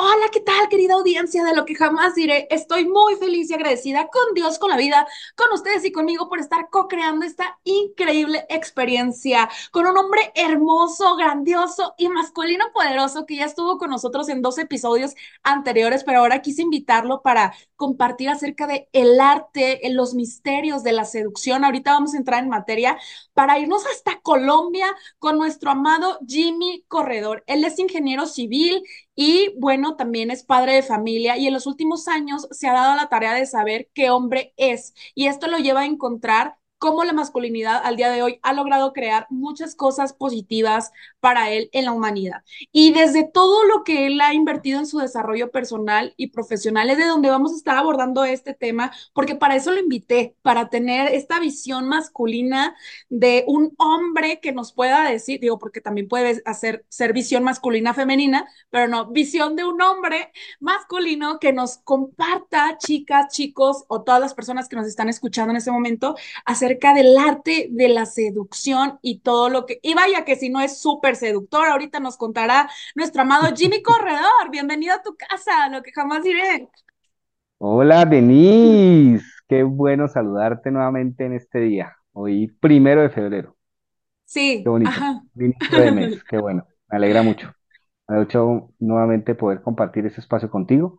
Hola, ¿qué tal, querida audiencia de lo que jamás diré? Estoy muy feliz y agradecida con Dios, con la vida, con ustedes y conmigo por estar co-creando esta increíble experiencia con un hombre hermoso, grandioso y masculino poderoso que ya estuvo con nosotros en dos episodios anteriores, pero ahora quise invitarlo para compartir acerca de el arte, los misterios de la seducción. Ahorita vamos a entrar en materia para irnos hasta Colombia con nuestro amado Jimmy Corredor. Él es ingeniero civil y bueno, también es padre de familia y en los últimos años se ha dado la tarea de saber qué hombre es. Y esto lo lleva a encontrar cómo la masculinidad al día de hoy ha logrado crear muchas cosas positivas para él en la humanidad. Y desde todo lo que él ha invertido en su desarrollo personal y profesional es de donde vamos a estar abordando este tema, porque para eso lo invité, para tener esta visión masculina de un hombre que nos pueda decir, digo, porque también puede hacer ser visión masculina femenina, pero no, visión de un hombre masculino que nos comparta, chicas, chicos o todas las personas que nos están escuchando en este momento, hacer acerca del arte de la seducción y todo lo que... Y vaya que si no es súper seductor, ahorita nos contará nuestro amado Jimmy Corredor. Bienvenido a tu casa, lo que jamás diré. Hola, Denise. Qué bueno saludarte nuevamente en este día. Hoy, primero de febrero. Qué Sí, bonito. ajá. Inicio de mes. Qué bueno. Me alegra mucho. Me ha hecho nuevamente poder compartir ese espacio contigo.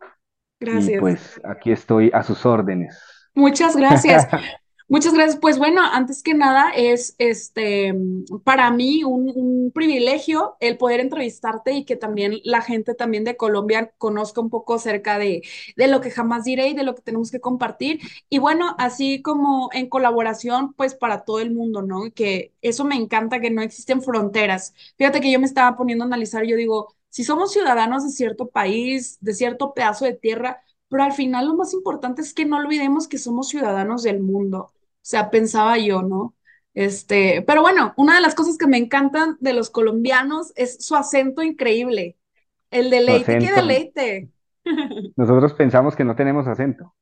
Y Gracias. pues aquí estoy a sus órdenes. Muchas gracias. Muchas gracias. Pues bueno, antes que nada es este para mí un, privilegio el poder entrevistarte y que también la gente también de Colombia conozca un poco acerca de, de lo que jamás diré y de lo que tenemos que compartir. Y bueno, así como en colaboración, pues para todo el mundo, ¿no? Que eso me encanta, que no existen fronteras. Fíjate que yo me estaba poniendo a analizar, yo digo, si somos ciudadanos de cierto país, de cierto pedazo de tierra, pero al final lo más importante es que no olvidemos que somos ciudadanos del mundo. O sea, pensaba yo, ¿no? Este, pero bueno, una de las cosas que me encantan de los colombianos es su acento increíble. El deleite, qué deleite. Nosotros pensamos que no tenemos acento.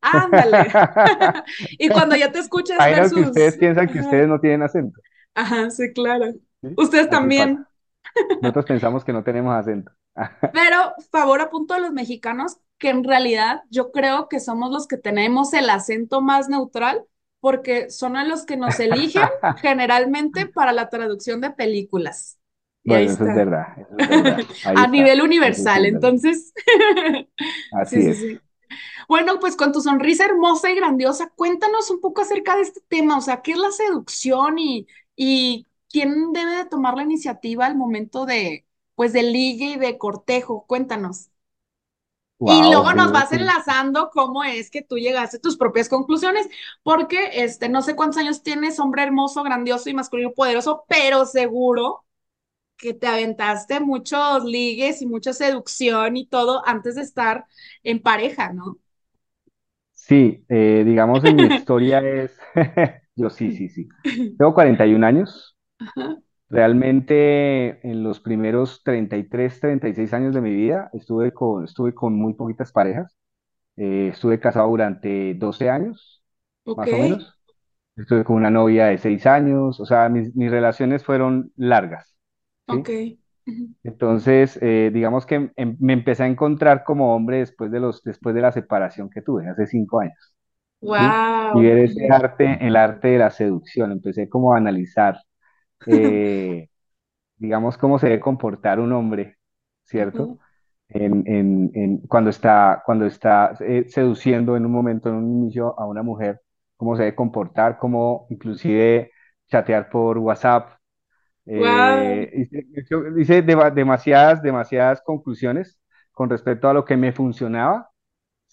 Ándale. Y cuando ya te escuchas Imagino que ustedes versus... piensan que ustedes no tienen acento. ajá, sí, claro. ¿sí? Ustedes Así también. pasa. Nosotros pensamos que no tenemos acento. Pero favor a punto a los mexicanos que en realidad yo creo que somos los que tenemos el acento más neutral porque son a los que nos eligen generalmente para la traducción de películas. Y Bueno, eso es verdad, eso es verdad. Ahí A está. nivel universal, es entonces. Sí, Así sí, es. sí. Bueno, pues con tu sonrisa hermosa y grandiosa, cuéntanos un poco acerca de este tema, o sea, ¿qué es la seducción y, y quién debe de tomar la iniciativa al momento de, pues, de ligue y de cortejo? Cuéntanos. Y luego nos vas enlazando cómo es que tú llegaste a tus propias conclusiones, porque este, no sé cuántos años tienes, hombre hermoso, grandioso y masculino poderoso, pero seguro que te aventaste muchos ligues y mucha seducción y todo antes de estar en pareja, ¿no? sí, eh, digamos en mi historia es, yo sí, sí, sí. Tengo 41 años. Ajá, Realmente en los primeros treinta treinta y tres, treinta y seis años de mi vida estuve con, estuve con muy poquitas parejas. Eh, estuve casado durante 12 años, más o menos. Estuve con una novia de 6 años. O sea, mis, mis relaciones fueron largas. ¿sí? Entonces, eh, digamos que em- me empecé a encontrar como hombre después de los, después de la separación que tuve hace cinco años, ¿sí? Y Wow. ver ese arte, el arte de la seducción. Empecé como a analizar. Eh, digamos, cómo se debe comportar un hombre, ¿cierto? En, en- en- cuando está, cuando está eh, seduciendo en un momento, en un inicio a una mujer, cómo se debe comportar, cómo inclusive chatear por WhatsApp. Eh, hice- hice demasiadas, demasiadas conclusiones con respecto a lo que me funcionaba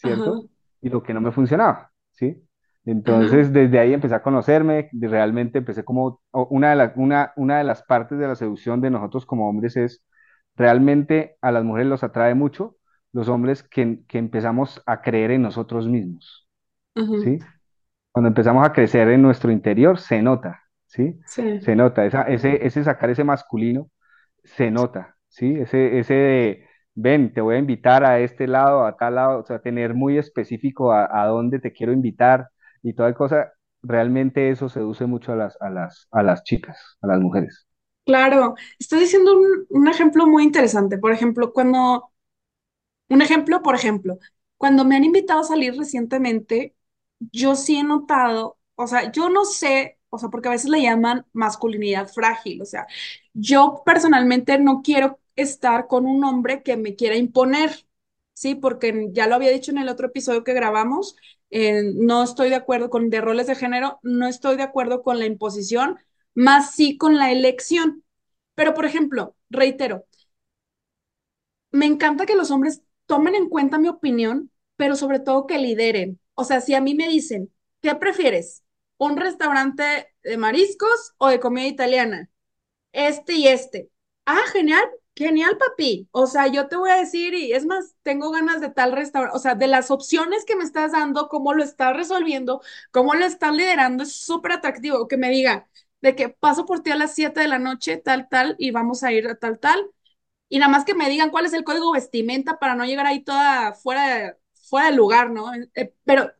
Ajá, ¿cierto? Y lo que no me funcionaba, ¿sí? Entonces, desde ahí empecé a conocerme, de- realmente empecé como, una de las, una, una de las partes de la seducción de nosotros como hombres es, realmente a las mujeres los atrae mucho los hombres que, que empezamos a creer en nosotros mismos. ¿sí? Cuando empezamos a crecer en nuestro interior, se nota, ¿sí? Sí, Se nota, esa, ese, ese sacar ese masculino se nota, ¿sí? Ese, ese de, ven, te voy a invitar a este lado, a tal lado, o sea, tener muy específico a, a dónde te quiero invitar y toda cosa, realmente eso seduce mucho a las, a las, a las chicas, a las mujeres. claro. Estoy diciendo un, un ejemplo muy interesante. Por ejemplo, cuando Un ejemplo, por ejemplo, cuando me han invitado a salir recientemente, yo sí he notado, o sea, yo no sé, o sea, porque a veces le llaman masculinidad frágil, o sea, yo personalmente no quiero estar con un hombre que me quiera imponer, ¿sí? Porque ya lo había dicho en el otro episodio que grabamos, eh, no estoy de acuerdo con de roles de género, no estoy de acuerdo con la imposición, más sí con la elección. Pero, por ejemplo, reitero, me encanta que los hombres tomen en cuenta mi opinión, pero sobre todo que lideren. O sea, si a mí me dicen, ¿qué prefieres? ¿Un restaurante de mariscos o de comida italiana? Este y este. Ah, genial, genial, papi. O sea, yo te voy a decir, y es más, tengo ganas de tal restaurante. O sea, de las opciones que me estás dando, cómo lo estás resolviendo, cómo lo estás liderando, es súper atractivo. Que me diga de que paso por ti a las 7 de la noche, tal, tal, y vamos a ir a tal, tal y nada más que me digan cuál es el código vestimenta para no llegar ahí toda fuera de, fuera del lugar, ¿no? Eh, pero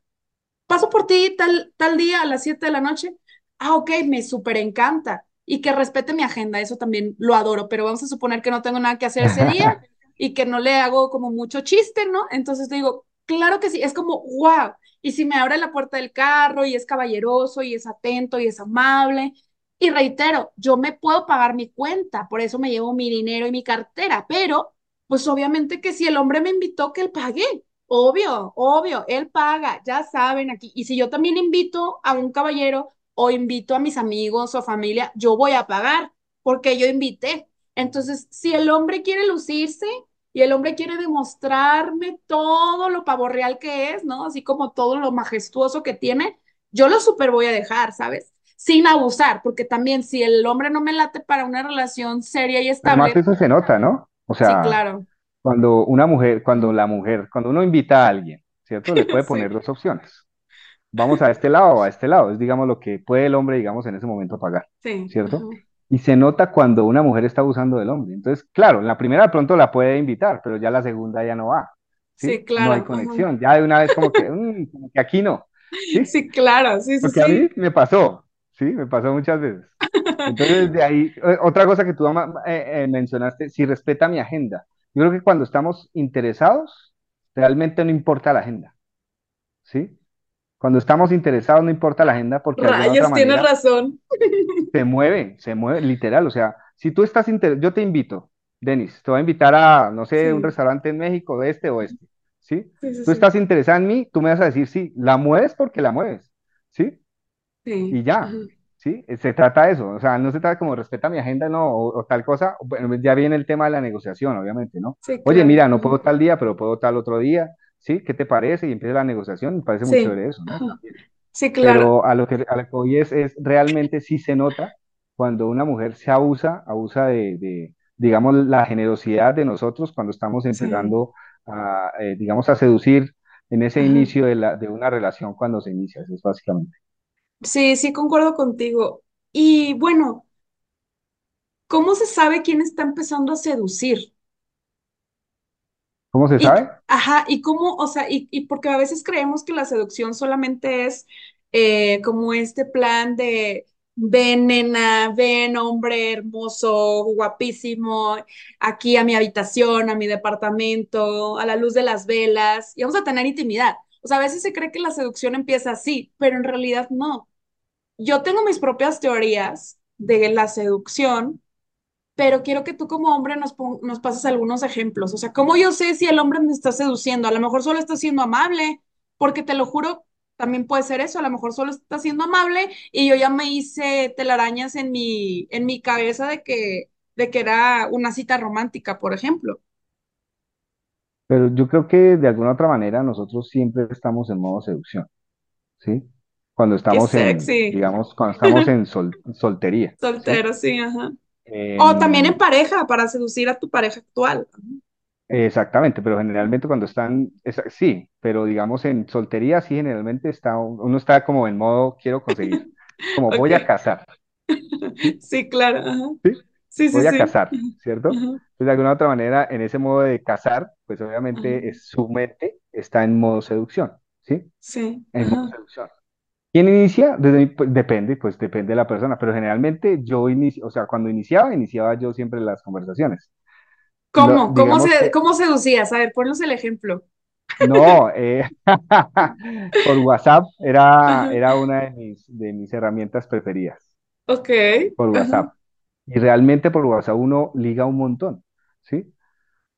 paso por ti tal, tal día a las 7 de la noche. Ah, ok, me súper encanta. Y que respete mi agenda, eso también lo adoro, pero vamos a suponer que no tengo nada que hacer ese día y que no le hago como mucho chiste, ¿no? Entonces digo, claro que sí, es como, wow. Y si me abre la puerta del carro y es caballeroso y es atento y es amable. Y reitero, yo me puedo pagar mi cuenta, por eso me llevo mi dinero y mi cartera, pero pues obviamente que si el hombre me invitó, que él pague. Obvio, obvio, él paga, ya saben aquí. Y si yo también invito a un caballero o invito a mis amigos o familia, yo voy a pagar porque yo invité. Entonces, si el hombre quiere lucirse y el hombre quiere demostrarme todo lo pavorreal que es, ¿no? Así como todo lo majestuoso que tiene, yo lo super voy a dejar, ¿sabes? Sin abusar, porque también si el hombre no me late para una relación seria y Además, estable, eso se nota, ¿no? O sí, sea, claro. cuando una mujer, cuando la mujer, cuando uno invita a alguien, ¿cierto? Le puede Sí, poner dos opciones. Vamos a este lado o a este lado. Es, digamos, lo que puede el hombre, digamos, en ese momento pagar, sí, ¿cierto? ajá. Y se nota cuando una mujer está abusando del hombre. Entonces, claro, la primera de pronto la puede invitar, pero ya la segunda ya no va, Sí, ¿sí? No hay claro. ajá. conexión. Ya de una vez como que, "Mm, como que aquí no, ¿sí? Sí, claro, sí, sí, Porque a mí sí. me pasó, ¿sí? Me pasó muchas veces. Entonces, de ahí, otra cosa que tú eh, eh, mencionaste, si respeta mi agenda. Yo creo que cuando estamos interesados, realmente no importa la agenda, ¿sí? Cuando estamos interesados no importa la agenda porque Rayos, tienes razón. se mueve, se mueve, literal. O sea, si tú estás interesado, yo te invito, Denis, te voy a invitar a, no sé, un Sí, restaurante en México, de este o este, ¿sí? sí, sí, Tú estás interesado en mí, tú me vas a decir, sí, la mueves porque la mueves, ¿sí? Sí, y ajá. ya, ¿sí? Se trata de eso, o sea, no se trata como respeta mi agenda, no, o, o tal cosa, bueno, ya viene el tema de la negociación, obviamente, ¿no? Sí, Oye, claro. mira, no puedo tal día, pero puedo tal otro día, ¿sí? ¿Qué te parece? Y empieza la negociación, me parece muy Sí, chévere eso, ¿no? Sí, claro. Pero a lo que, a lo que voy es, es realmente sí se nota cuando una mujer se abusa, abusa de, de, digamos, la generosidad de nosotros cuando estamos Sí, empezando a, eh, digamos, a seducir en ese ajá. inicio de, la, de una relación cuando se inicia, eso es básicamente. Sí, sí, concuerdo contigo. Y bueno, ¿cómo se sabe quién está empezando a seducir? ¿Cómo se Y, sabe? ajá, y cómo, o sea, y, y porque a veces creemos que la seducción solamente es eh, como este plan de ven, nena, ven, hombre hermoso, guapísimo, aquí a mi habitación, a mi departamento, a la luz de las velas, y vamos a tener intimidad. O sea, a veces se cree que la seducción empieza así, pero en realidad no. Yo tengo mis propias teorías de la seducción, pero quiero que tú como hombre nos, nos pases algunos ejemplos. O sea, ¿cómo yo sé si el hombre me está seduciendo? A lo mejor solo está siendo amable, porque te lo juro, también puede ser eso. A lo mejor solo está siendo amable y yo ya me hice telarañas en mi, en mi cabeza de que, de que era una cita romántica, por ejemplo. Pero yo creo que de alguna otra manera nosotros siempre estamos en modo seducción, ¿sí? Cuando Qué estamos en, sexy. digamos, cuando estamos en sol- soltería, ¿sí? Soltero, sí, ajá. O también en pareja, para seducir a tu pareja actual. exactamente, pero generalmente cuando están, es- sí, pero digamos en soltería sí generalmente está, uno está como en modo quiero conseguir, como voy a casar, ¿sí? Claro, ajá. ¿Sí? Sí, sí, Voy a casar, ¿cierto? Ajá. Entonces, de alguna otra manera, en ese modo de casar, pues obviamente es, su mente está en modo seducción, ¿sí? Sí, En modo seducción. ¿Quién inicia? Desde pues, depende, pues depende de la persona, pero generalmente yo inicio, o sea, cuando iniciaba, iniciaba yo siempre las conversaciones. Lo- ¿Cómo? ¿Cómo se, que, cómo seducías? A ver, ponnos el ejemplo. no, eh, por WhatsApp era, Ajá. era una de mis, de mis herramientas preferidas, Ok. por Ajá. WhatsApp. Y realmente por WhatsApp uno liga un montón, ¿sí?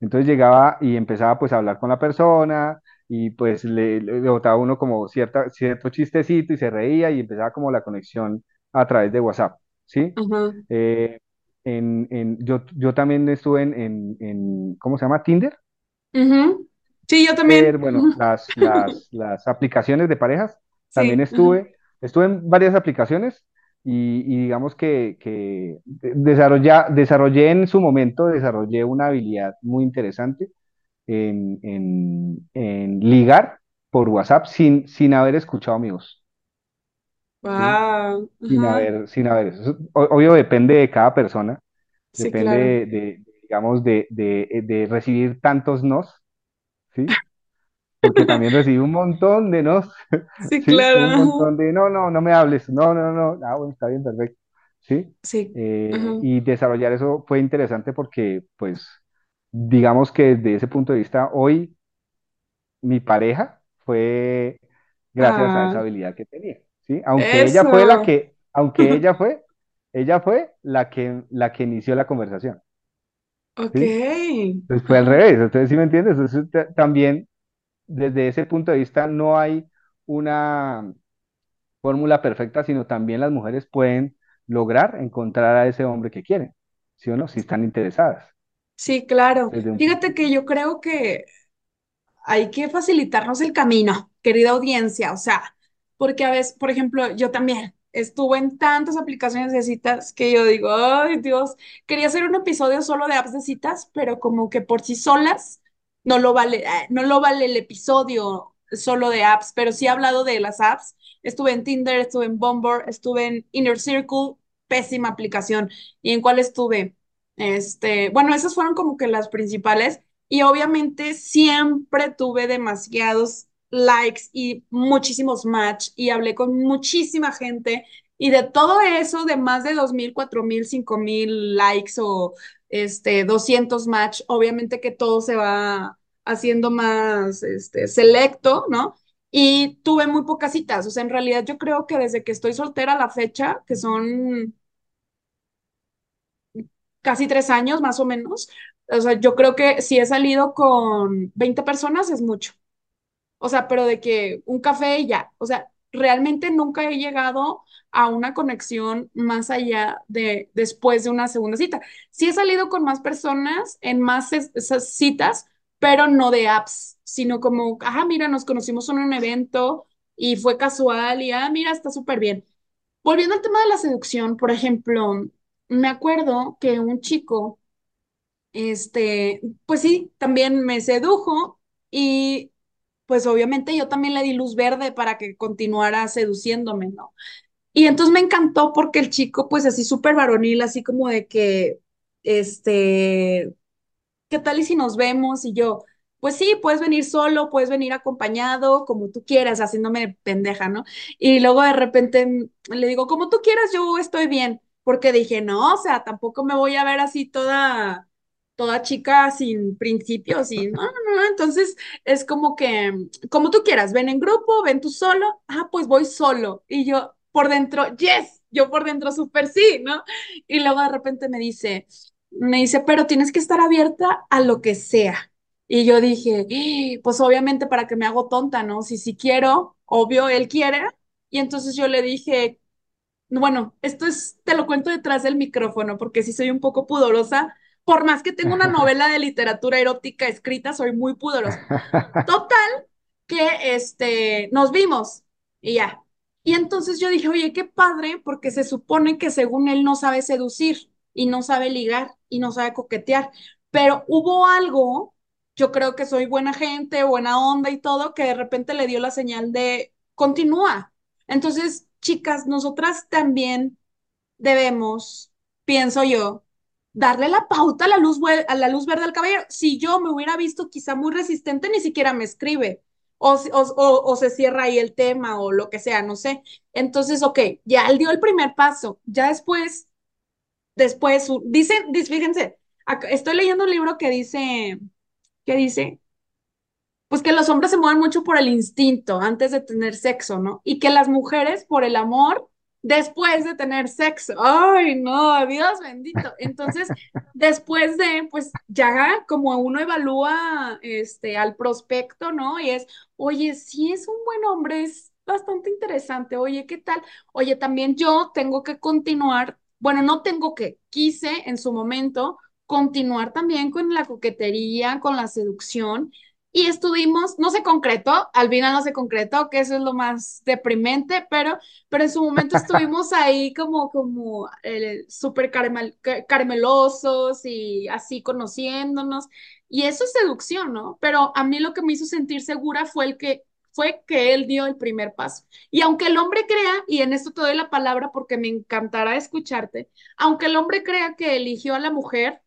Entonces llegaba y empezaba pues a hablar con la persona y pues le, le botaba uno como cierta, cierto chistecito y se reía y empezaba como la conexión a través de WhatsApp, ¿sí? Ajá. Eh, en, en- yo, yo también estuve en, en, en, ¿cómo se llama? Tinder. Ujú. Sí, yo Tinder, también. bueno, Ujú. las, las, las aplicaciones de parejas, también Sí. Ajá. estuve, estuve en varias aplicaciones y, y digamos que, que desarrollé en su momento, desarrollé una habilidad muy interesante en, en- en ligar por WhatsApp sin, sin haber escuchado mi voz, ¿sí? Wow. Sin haber, sin haber, eso, obvio depende de cada persona, Sí, depende claro. de, de, digamos, de, de, de recibir tantos nos, ¿sí? Porque también recibí un montón de nos, Sí, ¿sí? claro. Un montón de, no, no, no me hables, no, no, no, ah, bueno, está bien, perfecto, ¿sí? Sí. Eh, y desarrollar eso fue interesante porque, pues, digamos que desde ese punto de vista, hoy mi pareja fue gracias a Ah, esa habilidad que tenía, ¿sí? Aunque ella fue la eso. que, aunque ella fue, ella fue la que, la que inició la conversación, Ok. ¿sí? Entonces fue al revés, entonces, ¿sí me entiendes? Entonces, ta- también desde ese punto de vista no hay una fórmula perfecta, sino también las mujeres pueden lograr encontrar a ese hombre que quieren, ¿sí o no? Si están interesadas Sí, claro. desde Fíjate que yo creo que hay que facilitarnos el camino, querida audiencia, o sea, porque a veces, por ejemplo, yo también estuve en tantas aplicaciones de citas que yo digo, ay Dios, quería hacer un episodio solo de apps de citas, pero como que por sí solas no lo vale, eh, no lo vale el episodio solo de apps, pero sí he hablado de las apps. Estuve en Tinder, estuve en Bumble, estuve en Inner Circle, pésima aplicación. ¿Y en cuál estuve? Este, bueno, esas fueron como que las principales. Y obviamente siempre tuve demasiados likes y muchísimos match y hablé con muchísima gente y de todo eso, de más de dos mil, cuatro mil, cinco mil likes o este, 200 match, obviamente que todo se va haciendo más este, selecto, ¿no? Y tuve muy pocas citas, o sea, en realidad yo creo que desde que estoy soltera a la fecha, que son casi tres años más o menos. O sea, yo creo que si he salido con 20 personas es mucho. O sea, pero de que un café y ya. O sea, realmente nunca he llegado a una conexión más allá de después de una segunda cita. Sí he salido con más personas en más es- esas citas, pero no de apps, sino como, ajá, mira, nos conocimos en un evento y fue casual y, ah, mira, está súper bien. Volviendo al tema de la seducción, por ejemplo, me acuerdo que un chico, este, pues sí, también me sedujo y pues obviamente yo también le di luz verde para que continuara seduciéndome, ¿no? Y entonces me encantó porque el chico, pues así súper varonil, así como de que, este, ¿qué tal y si nos vemos? Y yo, pues sí, puedes venir solo, puedes venir acompañado, como tú quieras, haciéndome pendeja, ¿no? Y luego de repente le digo, como tú quieras, yo estoy bien, porque dije, no, o sea, tampoco me voy a ver así toda, toda chica sin principios y no, no, entonces es como que, como tú quieras, ven en grupo, ven tú solo, ah, pues voy solo. Y yo por dentro, yes. yo por dentro súper sí, ¿no? Y luego de repente me dice, me dice, pero tienes que estar abierta a lo que sea. Y yo dije, "Eh, pues obviamente para que me hago tonta, ¿no? Si sí quiero, obvio, él quiere. Y entonces yo le dije, bueno, esto es, te lo cuento detrás del micrófono, porque sí soy un poco pudorosa. Por más que tengo una novela de literatura erótica escrita, soy muy pudorosa. Total, que este, nos vimos y ya. Y entonces yo dije, oye, qué padre, porque se supone que según él no sabe seducir y no sabe ligar y no sabe coquetear, pero hubo algo, yo creo que soy buena gente, buena onda y todo, que de repente le dio la señal de continúa. Entonces, chicas, nosotras también debemos, pienso yo, darle la pauta a la luz, a la luz verde al caballero. Si yo me hubiera visto quizá muy resistente, ni siquiera me escribe. O, o, o, o, se cierra ahí el tema o lo que sea, no sé. Entonces, ok, ya él dio el primer paso. Ya después, después, dicen, fíjense, estoy leyendo un libro que dice, que dice, pues que los hombres se mueven mucho por el instinto antes de tener sexo, ¿no? Y que las mujeres por el amor después de tener sexo. Ay, no, Dios bendito. Entonces, después de, pues ya como uno evalúa este, al prospecto, ¿no? Y es, oye, si es un buen hombre, es bastante interesante. Oye, ¿qué tal? Oye, también yo tengo que continuar, bueno, no tengo que, quise en su momento continuar también con la coquetería, con la seducción y estuvimos, no se concretó, al final no se concretó, que eso es lo más deprimente, pero, pero en su momento estuvimos ahí como, como eh, súper caramel, caramelosos y así conociéndonos, y eso es seducción, ¿no? Pero a mí lo que me hizo sentir segura fue el que fue que él dio el primer paso. Y aunque el hombre crea, y en esto te doy la palabra porque me encantará escucharte, aunque el hombre crea que eligió a la mujer,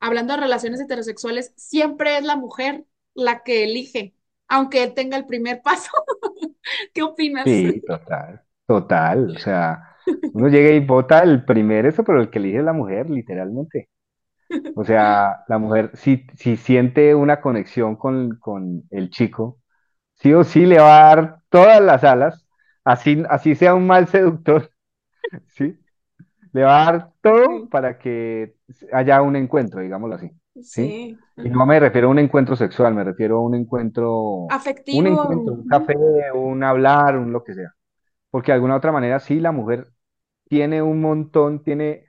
hablando de relaciones heterosexuales, siempre es la mujer la que elige, aunque él tenga el primer paso. ¿Qué opinas? Sí, total, total. O sea, uno llega y vota el primer eso, pero el que elige es la mujer, literalmente. O sea, la mujer, si, si siente una conexión con, con el chico, sí o sí le va a dar todas las alas, así, así sea un mal seductor, ¿sí? Le va a dar todo para que haya un encuentro, digámoslo así. ¿Sí? Y no me refiero a un encuentro sexual, me refiero a un encuentro afectivo, un encuentro, un café, un hablar, un lo que sea. Porque de alguna otra manera sí, la mujer tiene un montón, tiene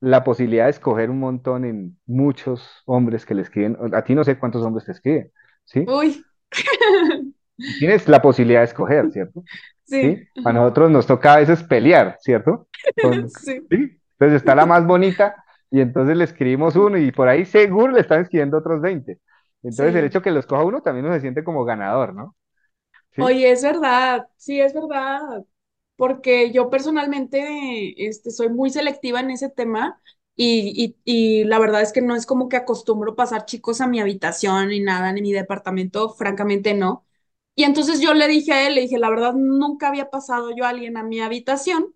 la posibilidad de escoger un montón en muchos hombres que le escriben. A ti no sé cuántos hombres te escriben, ¿sí? Uy. Tienes la posibilidad de escoger, ¿cierto? Sí. A nosotros nos toca a veces pelear, ¿cierto? sí. ¿sí? Entonces está la más bonita y entonces le escribimos uno y por ahí seguro le están escribiendo otros 20. Entonces Sí. el hecho que los coja uno también uno se siente como ganador, ¿no? ¿Sí? Oye, es verdad, sí, es verdad, porque yo personalmente este, soy muy selectiva en ese tema y, y, y la verdad es que no es como que acostumbro pasar chicos a mi habitación ni nada, ni mi departamento, francamente no. Y entonces yo le dije a él, le dije, la verdad, nunca había pasado yo a alguien a mi habitación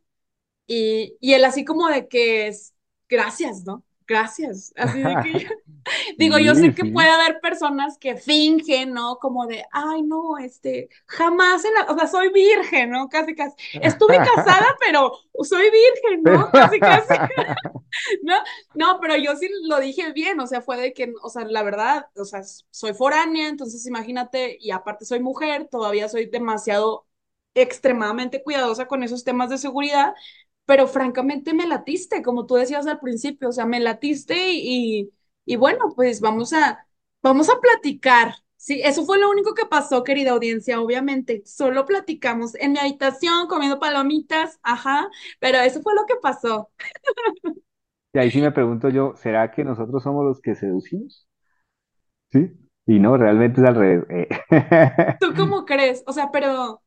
y, y él así como de que es, gracias, ¿no? Gracias. Así de que Digo, yo sé que puede haber personas que fingen, ¿no? Como de, ay, no, este, jamás en la, o sea, soy virgen, ¿no? Casi, casi. Estuve casada, pero soy virgen, ¿no? Casi, casi, ¿no? No, pero yo sí lo dije bien, o sea, fue de que, o sea, la verdad, o sea, soy foránea, entonces imagínate, y aparte soy mujer, todavía soy demasiado extremadamente cuidadosa con esos temas de seguridad, pero francamente me latiste, como tú decías al principio, o sea, me latiste y, y bueno, pues vamos a, vamos a platicar. Sí, eso fue lo único que pasó, querida audiencia, obviamente. Solo platicamos en mi habitación comiendo palomitas, ajá, pero eso fue lo que pasó. Y ahí sí me pregunto yo, ¿será que nosotros somos los que seducimos? ¿Sí? Y no, realmente es al revés. eh. ¿Tú cómo crees? O sea, pero,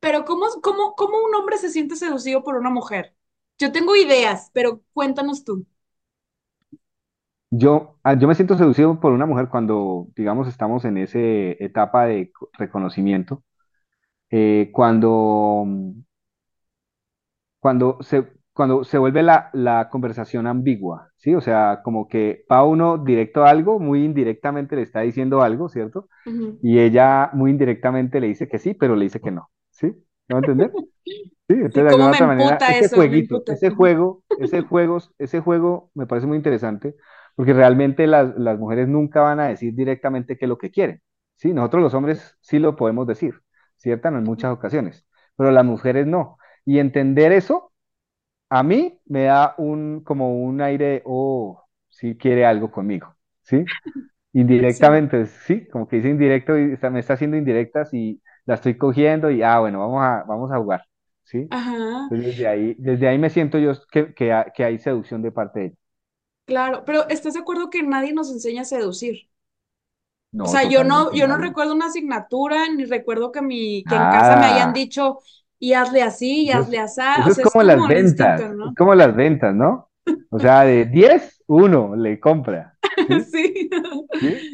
pero ¿cómo, cómo, cómo un hombre se siente seducido por una mujer? Yo tengo ideas, pero cuéntanos tú. Yo, ah, yo me siento seducido por una mujer cuando, digamos, estamos en esa etapa de co- reconocimiento, eh, cuando, cuando se, cuando se vuelve la, la conversación ambigua, ¿sí? O sea, como que va uno directo a algo, muy indirectamente le está diciendo algo, ¿cierto? Ujú. Y ella muy indirectamente le dice que sí, pero le dice que no, ¿sí? ¿No va a entender? Sí, entonces Sí, de me otra manera, ese eso, me jueguito, ese juego, ese juego, ese juego me parece muy interesante porque realmente las, las mujeres nunca van a decir directamente qué es lo que quieren. Sí, nosotros los hombres sí lo podemos decir, ¿cierto? En muchas ocasiones, pero las mujeres no. Y entender eso, a mí me da un, como un aire oh, sí quiere algo conmigo, ¿sí? Sí, Indirectamente, sí, como que dice indirecto y está- me está haciendo indirectas y la estoy cogiendo y, ah, bueno, vamos a, vamos a jugar, ¿sí? ajá, Entonces, desde ahí, desde ahí me siento yo que, que, que hay seducción de parte de ella. claro, pero ¿estás de acuerdo que nadie nos enseña a seducir? O No, sea, yo no, yo no recuerdo una asignatura, ni recuerdo que, mi, que en casa me hayan Nada. dicho, y hazle así, y hazle es, así, o eso es sea, es como las como instinto, ventas, es ¿no? como las ventas, ¿no? O sea, de 10 uno le compra, ¿sí?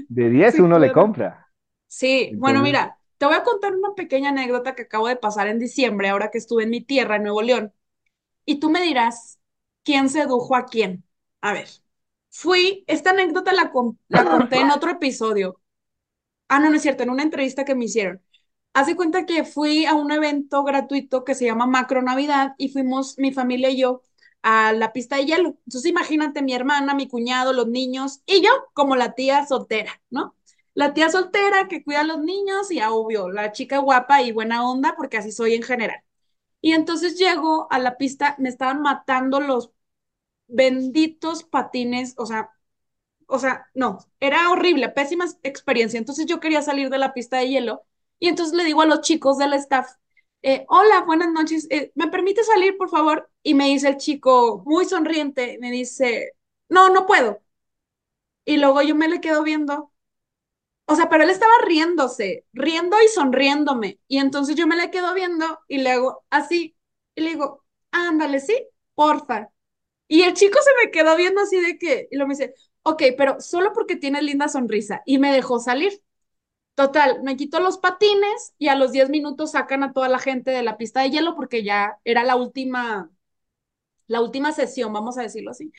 De diez sí, uno le compra. Sí, bueno, mira, te voy a contar una pequeña anécdota que acabo de pasar en diciembre, ahora que estuve en mi tierra, en Nuevo León. Y tú me dirás, ¿quién sedujo a quién? A ver, fui, esta anécdota la, con- la conté en otro episodio. Ah, no, no es cierto, en una entrevista que me hicieron. Haz de cuenta que fui a un evento gratuito que se llama Macro Navidad y fuimos mi familia y yo a la pista de hielo. Entonces imagínate mi hermana, mi cuñado, los niños y yo como la tía soltera, ¿no? La tía soltera que cuida a los niños y, ah, obvio, la chica guapa y buena onda porque así soy en general. Y entonces llego a la pista, me estaban matando los benditos patines, o sea, o sea, no, era horrible, pésima experiencia. Entonces yo quería salir de la pista de hielo y entonces le digo a los chicos del staff, eh, hola, buenas noches, eh, ¿me permite salir, por favor? Y me dice el chico, muy sonriente, me dice, no, no puedo. Y luego yo me le quedo viendo, o sea, pero él estaba riéndose, riendo y sonriéndome. Y entonces yo me le quedo viendo y le hago así, y le digo, ándale, sí, porfa. Y el chico se me quedó viendo así de que, y lo me dice, ok, pero solo porque tienes linda sonrisa. Y me dejó salir. Total, me quitó los patines y a los 10 minutos sacan a toda la gente de la pista de hielo porque ya era la última, la última sesión, vamos a decirlo así.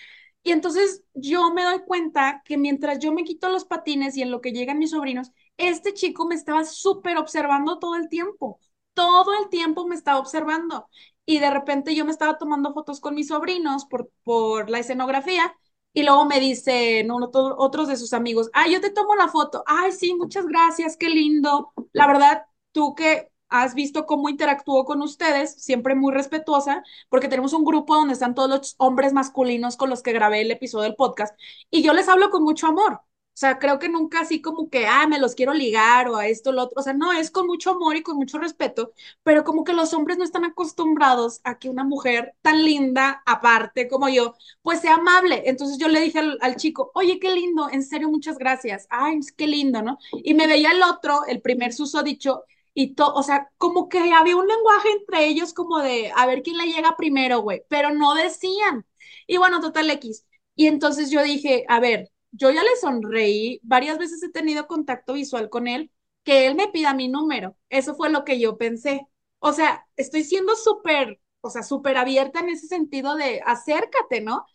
Y entonces yo me doy cuenta que mientras yo me quito los patines y en lo que llegan mis sobrinos, este chico me estaba súper observando todo el tiempo. Todo el tiempo me estaba observando. Y de repente yo me estaba tomando fotos con mis sobrinos por, por la escenografía. Y luego me dice no, no, todo- otros de sus amigos, ay, yo te tomo la foto. Ay, sí, muchas gracias, qué lindo. La verdad, tú que has visto cómo interactúo con ustedes, siempre muy respetuosa, porque tenemos un grupo donde están todos los hombres masculinos con los que grabé el episodio del podcast y yo les hablo con mucho amor. O sea, creo que nunca así como que, ah, me los quiero ligar o a esto, lo otro. O sea, no, es con mucho amor y con mucho respeto, pero como que los hombres no están acostumbrados a que una mujer tan linda, aparte como yo, pues sea amable. Entonces yo le dije al, al chico, oye, qué lindo, en serio, muchas gracias. Ay, qué lindo, ¿no? Y me veía el otro, el primer susodicho, y todo, o sea, como que había un lenguaje entre ellos como de a ver quién le llega primero, güey, pero no decían. Y bueno, total X. Y entonces yo dije, a ver, yo ya le sonreí, varias veces he tenido contacto visual con él, que él me pida mi número. Eso fue lo que yo pensé. O sea, estoy siendo súper, o sea, súper abierta en ese sentido de acércate, ¿no?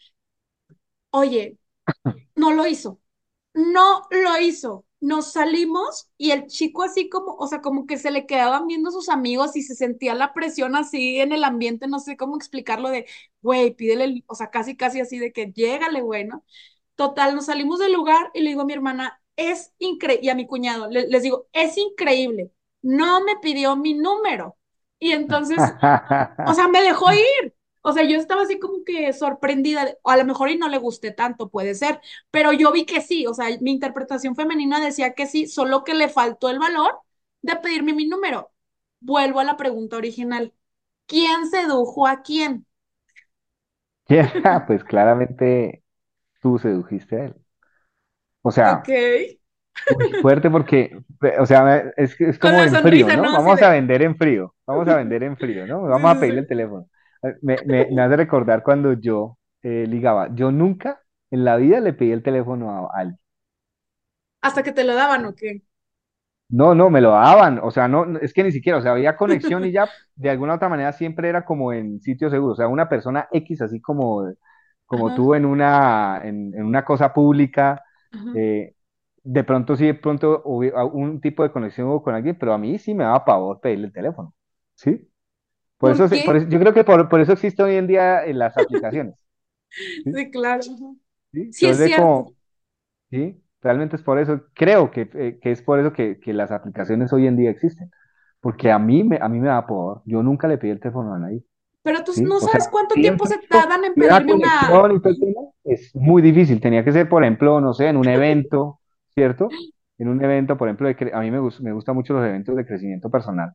Oye, no lo hizo no lo hizo. Nos salimos y el chico así como, o sea, como que se le quedaban viendo sus amigos y se sentía la presión así en el ambiente, no sé cómo explicarlo de, güey, pídele, o sea, casi, casi así de que llégale, güey, ¿no? Total, nos salimos del lugar y le digo a mi hermana, es increíble, y a mi cuñado, le- les digo, es increíble, no me pidió mi número. Y entonces o sea, me dejó ir. O sea, yo estaba así como que sorprendida, o a lo mejor y no le gusté tanto, puede ser, pero yo vi que sí, o sea, mi interpretación femenina decía que sí, solo que le faltó el valor de pedirme mi número. Vuelvo a la pregunta original. ¿Quién sedujo a quién? Ya, pues claramente tú sedujiste a él. O sea, uy, fuerte porque, o sea, es, es como en frío, ¿no? ¿no? Vamos a de... vender en frío, vamos a vender en frío, ¿no? Vamos a pedirle el teléfono. Me, me, me hace recordar cuando yo eh, ligaba. Yo nunca en la vida le pedí el teléfono a alguien. Hasta que te lo daban, ¿o qué? No, no, me lo daban, o sea, no, es que ni siquiera, o sea, había conexión y ya de alguna otra manera siempre era como en sitio seguro, o sea, una persona X, así como, como Ajá, tú en una, en, en una cosa pública, eh, de pronto sí, de pronto hubo un tipo de conexión hubo con alguien, pero a mí sí me daba pavor pedirle el teléfono, ¿sí? Por ¿Por eso, por yo creo que por, por eso existe hoy en día en las aplicaciones, ¿sí? Sí, claro. ¿Sí? Sí, es Entonces, como, ¿sí? Realmente es por eso, creo que, eh, que es por eso que, que las aplicaciones hoy en día existen. Porque a mí me, a mí me da por, yo nunca le pedí el teléfono a nadie, Pero tú ¿sí? no O sea, sabes cuánto tiempo se tardan en pedirme una... conexión y todo el tema es muy difícil. Tenía que ser, por ejemplo, no sé, en un evento, ¿cierto? En un evento, por ejemplo, de cre- a mí me, gus- me gustan mucho los eventos de crecimiento personal.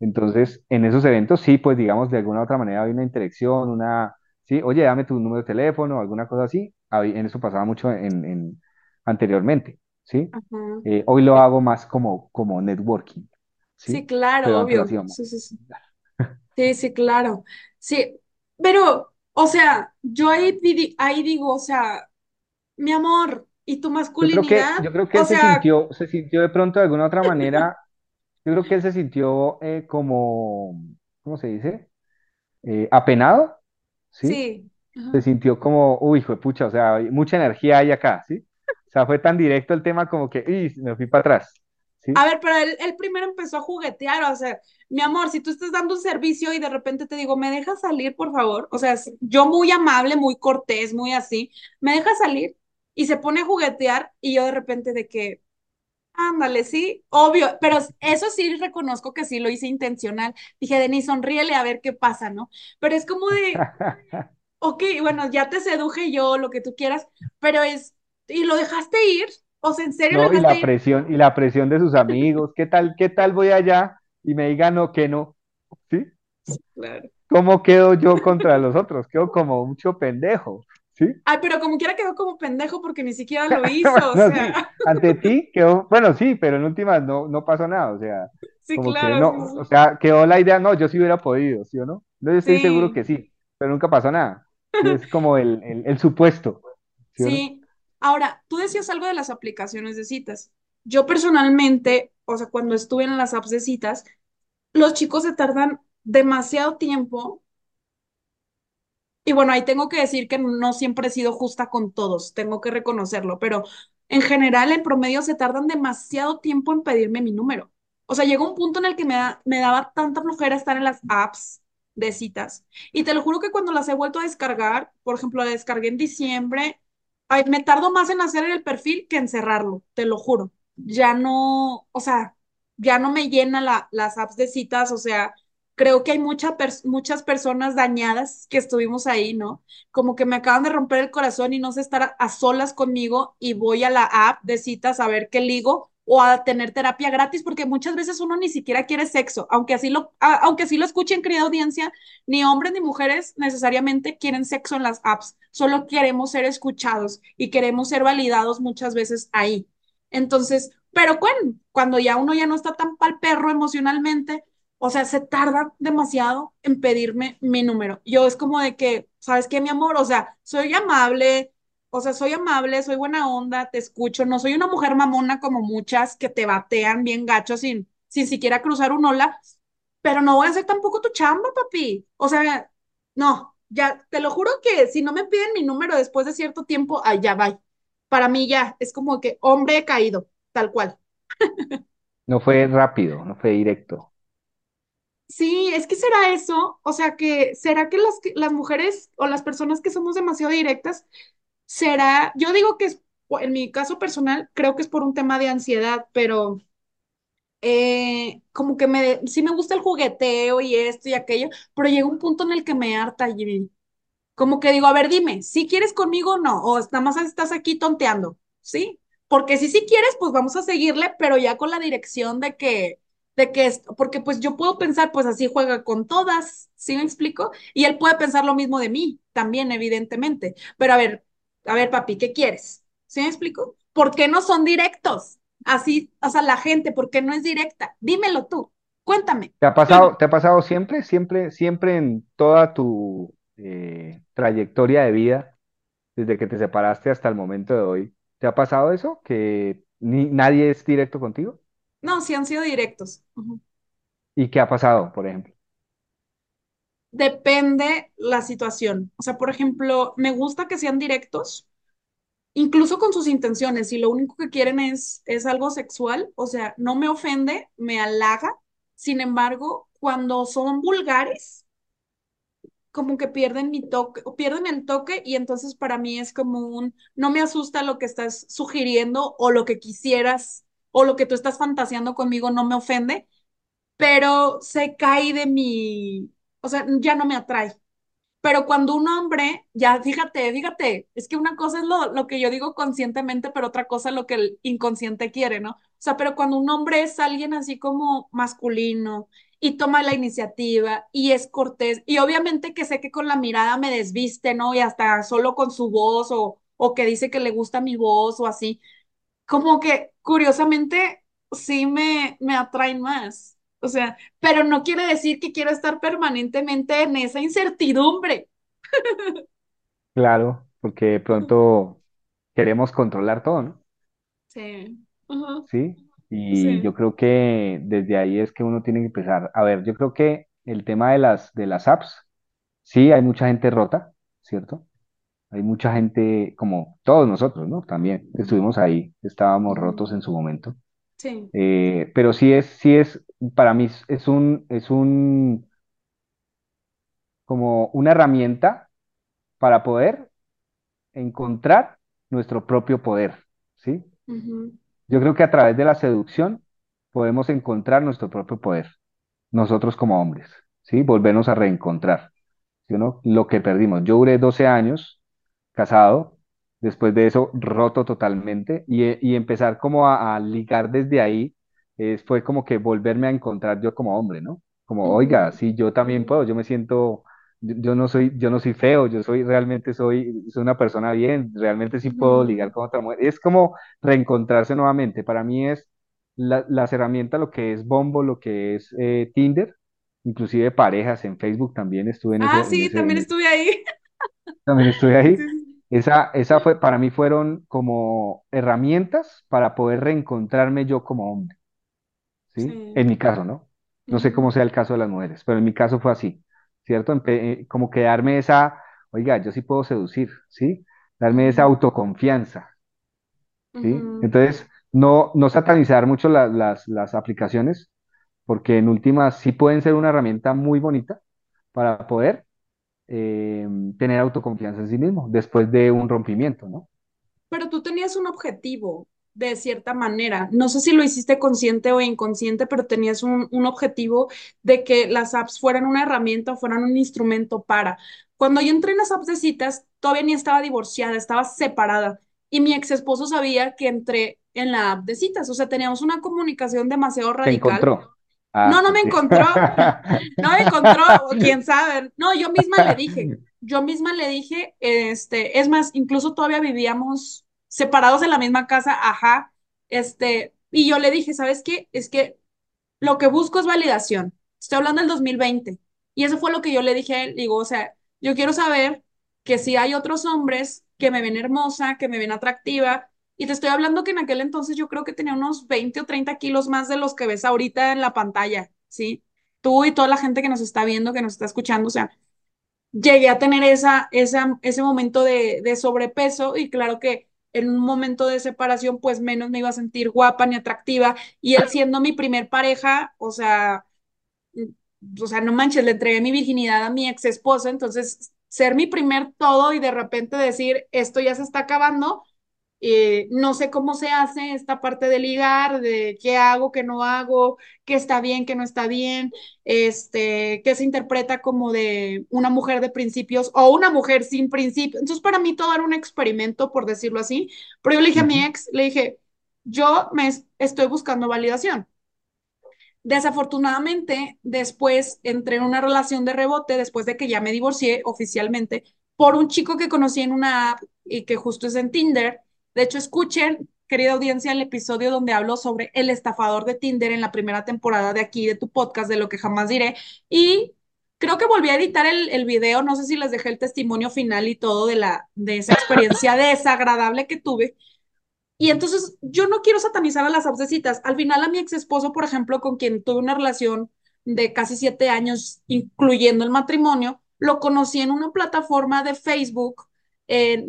Entonces, en esos eventos sí, pues digamos, de alguna u otra manera hay una interacción, una, sí, oye, dame tu número de teléfono, alguna cosa así. En eso pasaba mucho en, en- anteriormente, ¿sí? Eh, hoy lo hago más como, como networking, Sí, ¿sí? claro, Pero obvio. Sí, sí, sí. Sí, sí, claro. Sí, pero, o sea, yo ahí, ahí digo, o sea, mi amor, ¿y tu Yo creo que, masculinidad? yo creo que él se sintió, se sintió de pronto de alguna otra manera, yo creo que él se sintió eh, como, ¿cómo se dice? Eh, apenado, ¿sí? sí. Se sintió como, uy, fue pucha, o sea, hay mucha energía hay acá, ¿sí? O sea, fue tan directo el tema como que, uy, me fui para atrás, A ver, pero él, él primero empezó a juguetear, o sea, mi amor, si tú estás dando un servicio y de repente te digo, ¿me dejas salir, por favor? O sea, yo muy amable, muy cortés, muy así, ¿me dejas salir? Y se pone a juguetear y yo de repente de que, ándale, sí, obvio, pero eso sí reconozco que sí lo hice intencional. Dije, Denis, sonríele a ver qué pasa, ¿no? Pero es como de, ok, bueno, ya te seduje yo, lo que tú quieras, pero es, ¿y lo dejaste ir? O sea, ¿en serio lo ¿No? Y dejaste la ir? presión, y la presión de sus amigos, ¿qué tal, qué tal voy allá y me digan no, que no, ¿sí? Claro. ¿Cómo quedo yo contra los otros? Quedo como mucho pendejo, ¿sí? Ay, pero como quiera quedó como pendejo porque ni siquiera lo hizo, o sí, ante ti quedó, bueno, sí, pero en últimas no, no pasó nada, o sea, sí, como que claro, no, sí, o sea, quedó la idea, no, yo sí hubiera podido, ¿sí o no? No, yo estoy seguro que sí, pero nunca pasó nada. Es como el, el, el supuesto, ¿sí o no? sí. Ahora, tú decías algo de las aplicaciones de citas. Yo personalmente, o sea, cuando estuve en las apps de citas, los chicos se tardan demasiado tiempo Y bueno, ahí tengo que decir que no siempre he sido justa con todos, tengo que reconocerlo, pero en general, en promedio, se tardan demasiado tiempo en pedirme mi número. O sea, llegó un punto en el que me, me daba tanta flojera estar en las apps de citas. Y te lo juro que cuando las he vuelto a descargar, por ejemplo, la descargué en diciembre, ay, me tardo más en hacer el perfil que en cerrarlo, te lo juro. Ya no, o sea, ya no me llena la, las apps de citas, o sea creo que hay mucha muchas personas dañadas que estuvimos ahí, ¿no? Como que me acaban de romper el corazón y no sé estar a, solas conmigo y voy a la app de citas a ver qué ligo o a tener terapia gratis, porque muchas veces uno ni siquiera quiere sexo, aunque así lo, a- aunque así lo escuchen, querida audiencia, ni hombres ni mujeres necesariamente quieren sexo en las apps, solo queremos ser escuchados y queremos ser validados muchas veces ahí. Entonces, pero cuando ya uno ya no está tan pal perro emocionalmente, o sea, se tarda demasiado en pedirme mi número. Yo es como de que, ¿sabes qué, mi amor? O sea, soy amable, o sea, soy amable, soy buena onda, te escucho, no soy una mujer mamona como muchas que te batean bien gacho sin, sin siquiera cruzar un hola, pero no voy a hacer tampoco tu chamba, papi. O sea, no, ya, te lo juro que si no me piden mi número después de cierto tiempo, ay, ya, bye. Para mí ya, es como que hombre caído, tal cual. No fue rápido, no fue directo. Sí, es que será eso, o sea que será que las, las mujeres o las personas que somos demasiado directas, será, yo digo que es, en mi caso personal, creo que es por un tema de ansiedad, pero eh, como que me, sí me gusta el jugueteo y esto y aquello, pero llega un punto en el que me harta, Jimmy. Como que digo, a ver, dime, si quieres conmigo o no, o nada más estás aquí tonteando, ¿sí? Porque si sí quieres, pues vamos a seguirle, pero ya con la dirección de que, de que, es, porque pues yo puedo pensar, pues así juega con todas, ¿sí me explico? Y él puede pensar lo mismo de mí, también, evidentemente. Pero a ver, a ver, papi, ¿qué quieres? ¿Sí me explico? ¿Por qué no son directos? Así, o sea, la gente, ¿por qué no es directa? Dímelo tú, cuéntame. ¿Te ha pasado, te ha pasado siempre, siempre, siempre en toda tu eh, trayectoria de vida, desde que te separaste hasta el momento de hoy, ¿te ha pasado eso? ¿Que ni, nadie es directo contigo? No, sí han sido directos. ¿Y qué ha pasado, por ejemplo? Depende la situación. O sea, por ejemplo, me gusta que sean directos, incluso con sus intenciones. Si lo único que quieren es, es algo sexual, o sea, no me ofende, me halaga. Sin embargo, cuando son vulgares, como que pierden mi toque, o pierden el toque y entonces para mí es como un, no me asusta lo que estás sugiriendo o lo que quisieras o lo que tú estás fantaseando conmigo no me ofende, pero se cae de mi, o sea, ya no me atrae. Pero cuando un hombre, ya fíjate, fíjate, es que una cosa es lo, lo que yo digo conscientemente, pero otra cosa es lo que el inconsciente quiere, ¿no? O sea, pero cuando un hombre es alguien así como masculino y toma la iniciativa y es cortés, y obviamente que sé que con la mirada me desviste, ¿no? Y hasta solo con su voz o, o que dice que le gusta mi voz o así, como que curiosamente sí me, me atraen más. O sea, pero no quiere decir que quiero estar permanentemente en esa incertidumbre. Claro, porque de pronto queremos controlar todo, ¿no? Sí, ajá, Sí, y sí, yo creo que desde ahí es que uno tiene que empezar. A ver, yo creo que el tema de las, de las apps, sí, hay mucha gente rota, ¿cierto? Hay mucha gente, como todos nosotros, ¿no? También estuvimos ahí, estábamos rotos en su momento. sí, Eh, pero sí es, sí es, para mí es un, es un, como una herramienta para poder encontrar nuestro propio poder, ¿sí? Yo creo que a través de la seducción podemos encontrar nuestro propio poder, nosotros como hombres, ¿sí? Volvernos a reencontrar, ¿sí no? Lo que perdimos. Yo duré 12 años casado, después de eso roto totalmente y, e- y empezar como a, a ligar desde ahí, eh, fue como que volverme a encontrar yo como hombre, ¿no? Como, oiga, sí, yo también puedo, yo me siento, yo, yo no soy, yo no soy feo, yo soy realmente soy, soy una persona bien, realmente sí puedo ligar con otra mujer. Es como reencontrarse nuevamente. Para mí es la- las herramientas, lo que es Bombo, lo que es eh, Tinder, inclusive parejas en Facebook también estuve en ese, Ah, en sí, ese, también estuve ahí. también estuve Sí, ahí. sí, Esa, esa fue, para mí fueron como herramientas para poder reencontrarme yo como hombre, ¿sí? sí. En mi caso, ¿no? No sé cómo sea el caso de las mujeres, pero en mi caso fue así, ¿cierto? Empe- eh, como que darme esa, oiga, yo sí puedo seducir, ¿sí? Darme esa autoconfianza, ¿sí? ujú. Entonces, no, no satanizar mucho la- las, las aplicaciones, porque en últimas sí pueden ser una herramienta muy bonita para poder eh, tener autoconfianza en sí mismo después de un rompimiento, ¿no? Pero tú tenías un objetivo, de cierta manera. No sé si lo hiciste consciente o inconsciente, pero tenías un, un objetivo de que las apps fueran una herramienta o fueran un instrumento para. Cuando yo entré en las apps de citas, todavía ni estaba divorciada, estaba separada. Y mi ex esposo sabía que entré en la app de citas. O sea, teníamos una comunicación demasiado Te radical. encontró. No, Ah, no me ok. encontró, no me encontró, o quién sabe. No, yo misma le dije, yo misma le dije, este, es más, incluso todavía vivíamos separados en la misma casa, ajá, este, y yo le dije, ¿sabes qué? Es que lo que busco es validación. Estoy hablando del 2020. Y eso fue lo que yo le dije a él. Digo, o sea, yo quiero saber que si hay otros hombres que me ven hermosa, que me ven atractiva, y te estoy hablando que en aquel entonces yo creo que tenía unos 20 o 30 kilos más de los que ves ahorita en la pantalla, ¿sí? Tú y toda la gente que nos está viendo, que nos está escuchando, o sea, llegué a tener esa, esa, ese momento de, de sobrepeso y claro que en un momento de separación pues menos me iba a sentir guapa ni atractiva y él siendo mi primer pareja, o sea, o sea, no manches, le entregué mi virginidad a mi ex esposo, entonces ser mi primer todo y de repente decir esto ya se está acabando, eh, no sé cómo se hace esta parte de ligar, de qué hago, qué no hago, qué está bien, qué no está bien, este, qué se interpreta como de una mujer de principios o una mujer sin principios. Entonces, para mí todo era un experimento, por decirlo así. Pero yo le dije a mi ex, le dije, yo me estoy buscando validación. Desafortunadamente, después entré en una relación de rebote, después de que ya me divorcié oficialmente, por un chico que conocí en una app y que justo es en Tinder. De hecho, escuchen, querida audiencia, el episodio donde hablo sobre el estafador de Tinder en la primera temporada de aquí, de tu podcast, de lo que jamás diré. Y creo que volví a editar el, el video, no sé si les dejé el testimonio final y todo de, la, de esa experiencia desagradable que tuve y entonces yo no quiero satanizar a las citas. Al final a mi ex esposo, por ejemplo, con quien tuve una relación de casi siete años, incluyendo el matrimonio, lo conocí en una plataforma de Facebook. Eh,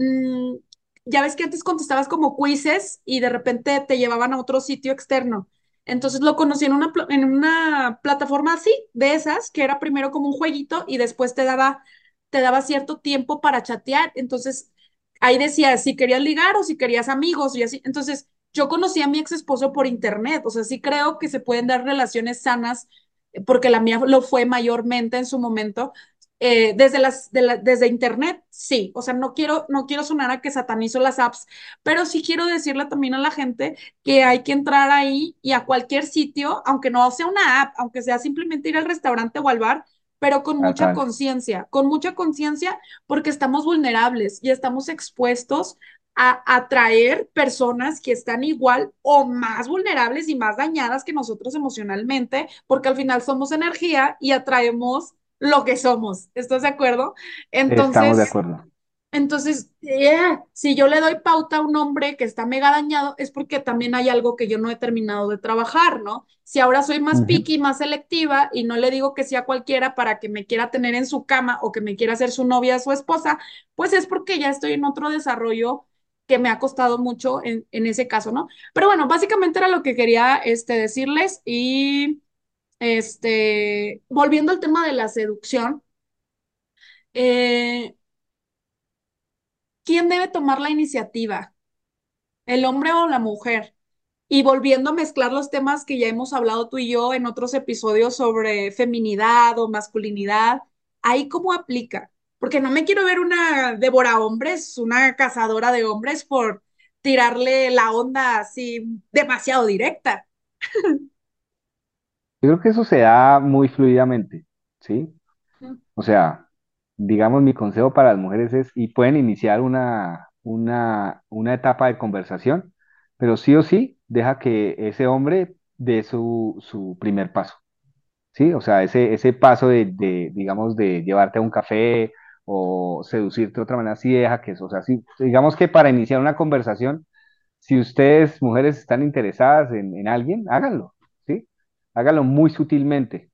ya ves que antes contestabas como quizzes y de repente te llevaban a otro sitio externo. Entonces lo conocí en una, en una plataforma así, de esas, que era primero como un jueguito y después te daba, te daba cierto tiempo para chatear. Entonces ahí decía si querías ligar o si querías amigos y así. Entonces yo conocí a mi ex esposo por internet, o sea, sí creo que se pueden dar relaciones sanas, eh, porque la mía lo fue mayormente en su momento. Eh, desde las de la- desde internet, sí, o sea, no quiero no quiero sonar a que satanizo las apps, pero sí quiero decirle también a la gente que hay que entrar ahí y a cualquier sitio, aunque no sea una app, aunque sea simplemente ir al restaurante o al bar, pero con mucha conciencia, con mucha conciencia porque estamos vulnerables y estamos expuestos a atraer personas que están igual o más vulnerables y más dañadas que nosotros emocionalmente, porque al final somos energía y atraemos lo que somos. ¿Estás de acuerdo? Estamos de Entonces, acuerdo. entonces, yeah, si yo le doy pauta a un hombre que está mega dañado, es porque también hay algo que yo no he terminado de trabajar, ¿no? Si ahora soy más picky, más selectiva y no le digo que sea cualquiera para que me quiera tener en su cama o que me quiera hacer su novia su esposa, pues es porque ya estoy en otro desarrollo que me ha costado mucho en, en ese caso, ¿no? Pero bueno, básicamente era lo que quería este, decirles y este, volviendo al tema de la seducción, eh, ¿quién debe tomar la iniciativa? el hombre o la mujer. Y volviendo a mezclar los temas que ya hemos hablado tú y yo en otros episodios sobre feminidad o masculinidad, ahí cómo aplica. Porque no me quiero ver una devora hombres, una cazadora de hombres por tirarle la onda así demasiado directa. Yo creo que eso se da muy fluidamente, ¿sí? O sea, digamos, mi consejo para las mujeres es, y pueden iniciar una, una, una etapa de conversación, pero sí o sí, deja que ese hombre dé su, su primer paso, ¿sí? O sea, ese, ese paso de, de, digamos, de llevarte a un café o seducirte de otra manera, sí deja que eso, o sea, sí, digamos que para iniciar una conversación, si ustedes, mujeres, están interesadas en, en alguien, háganlo, ¿sí? Háganlo muy sutilmente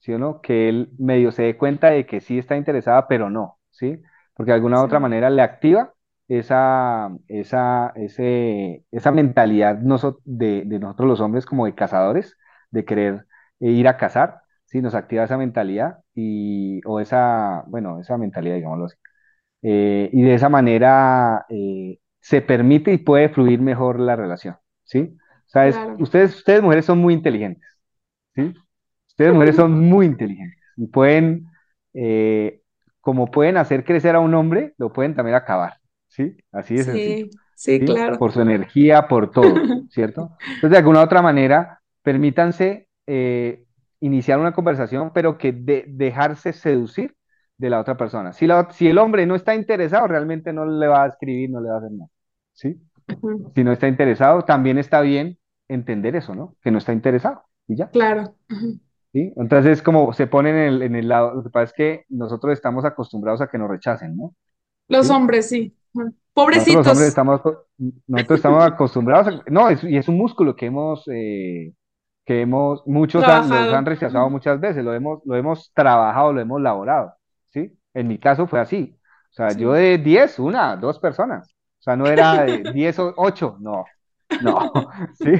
¿sí o no? Que él medio se dé cuenta de que sí está interesada, pero no, ¿sí? Porque de alguna u otra manera le activa esa, esa, ese, esa mentalidad de, de nosotros los hombres como de cazadores, de querer eh, ir a cazar, ¿sí? Nos activa esa mentalidad y, o esa, bueno, esa mentalidad, digámoslo así. Eh, y de esa manera eh, se permite y puede fluir mejor la relación, ¿sí? O sea, es- claro. ustedes, ustedes mujeres son muy inteligentes. ¿Sí? Ustedes mujeres son muy inteligentes y pueden, eh, como pueden hacer crecer a un hombre, lo pueden también acabar, ¿sí? Así sencillo, Sí, sí, ¿sí? claro. Por su energía, por todo, ¿cierto? Entonces, de alguna u otra manera, permítanse eh, iniciar una conversación, pero que de- dejarse seducir de la otra persona. Si, la, si el hombre no está interesado, realmente no le va a escribir, no le va a hacer nada, ¿sí? Si no está interesado, también está bien entender eso, ¿no? Que no está interesado y ya. Claro. ¿sí? Entonces, como se ponen en el, en el lado, lo que pasa es que nosotros estamos acostumbrados a que nos rechacen, ¿no? Los ¿Sí? hombres, sí. Ujú. Nosotros los hombres Pobrecitos. estamos, nosotros estamos acostumbrados a, no, es, y es un músculo que hemos, eh, que hemos, muchos han- los han rechazado muchas veces, lo hemos, lo hemos trabajado, lo hemos laborado, ¿sí? En mi caso fue así. O sea, yo de 10 una, dos personas. O sea, no era de 10 o 8, no, no, ¿sí?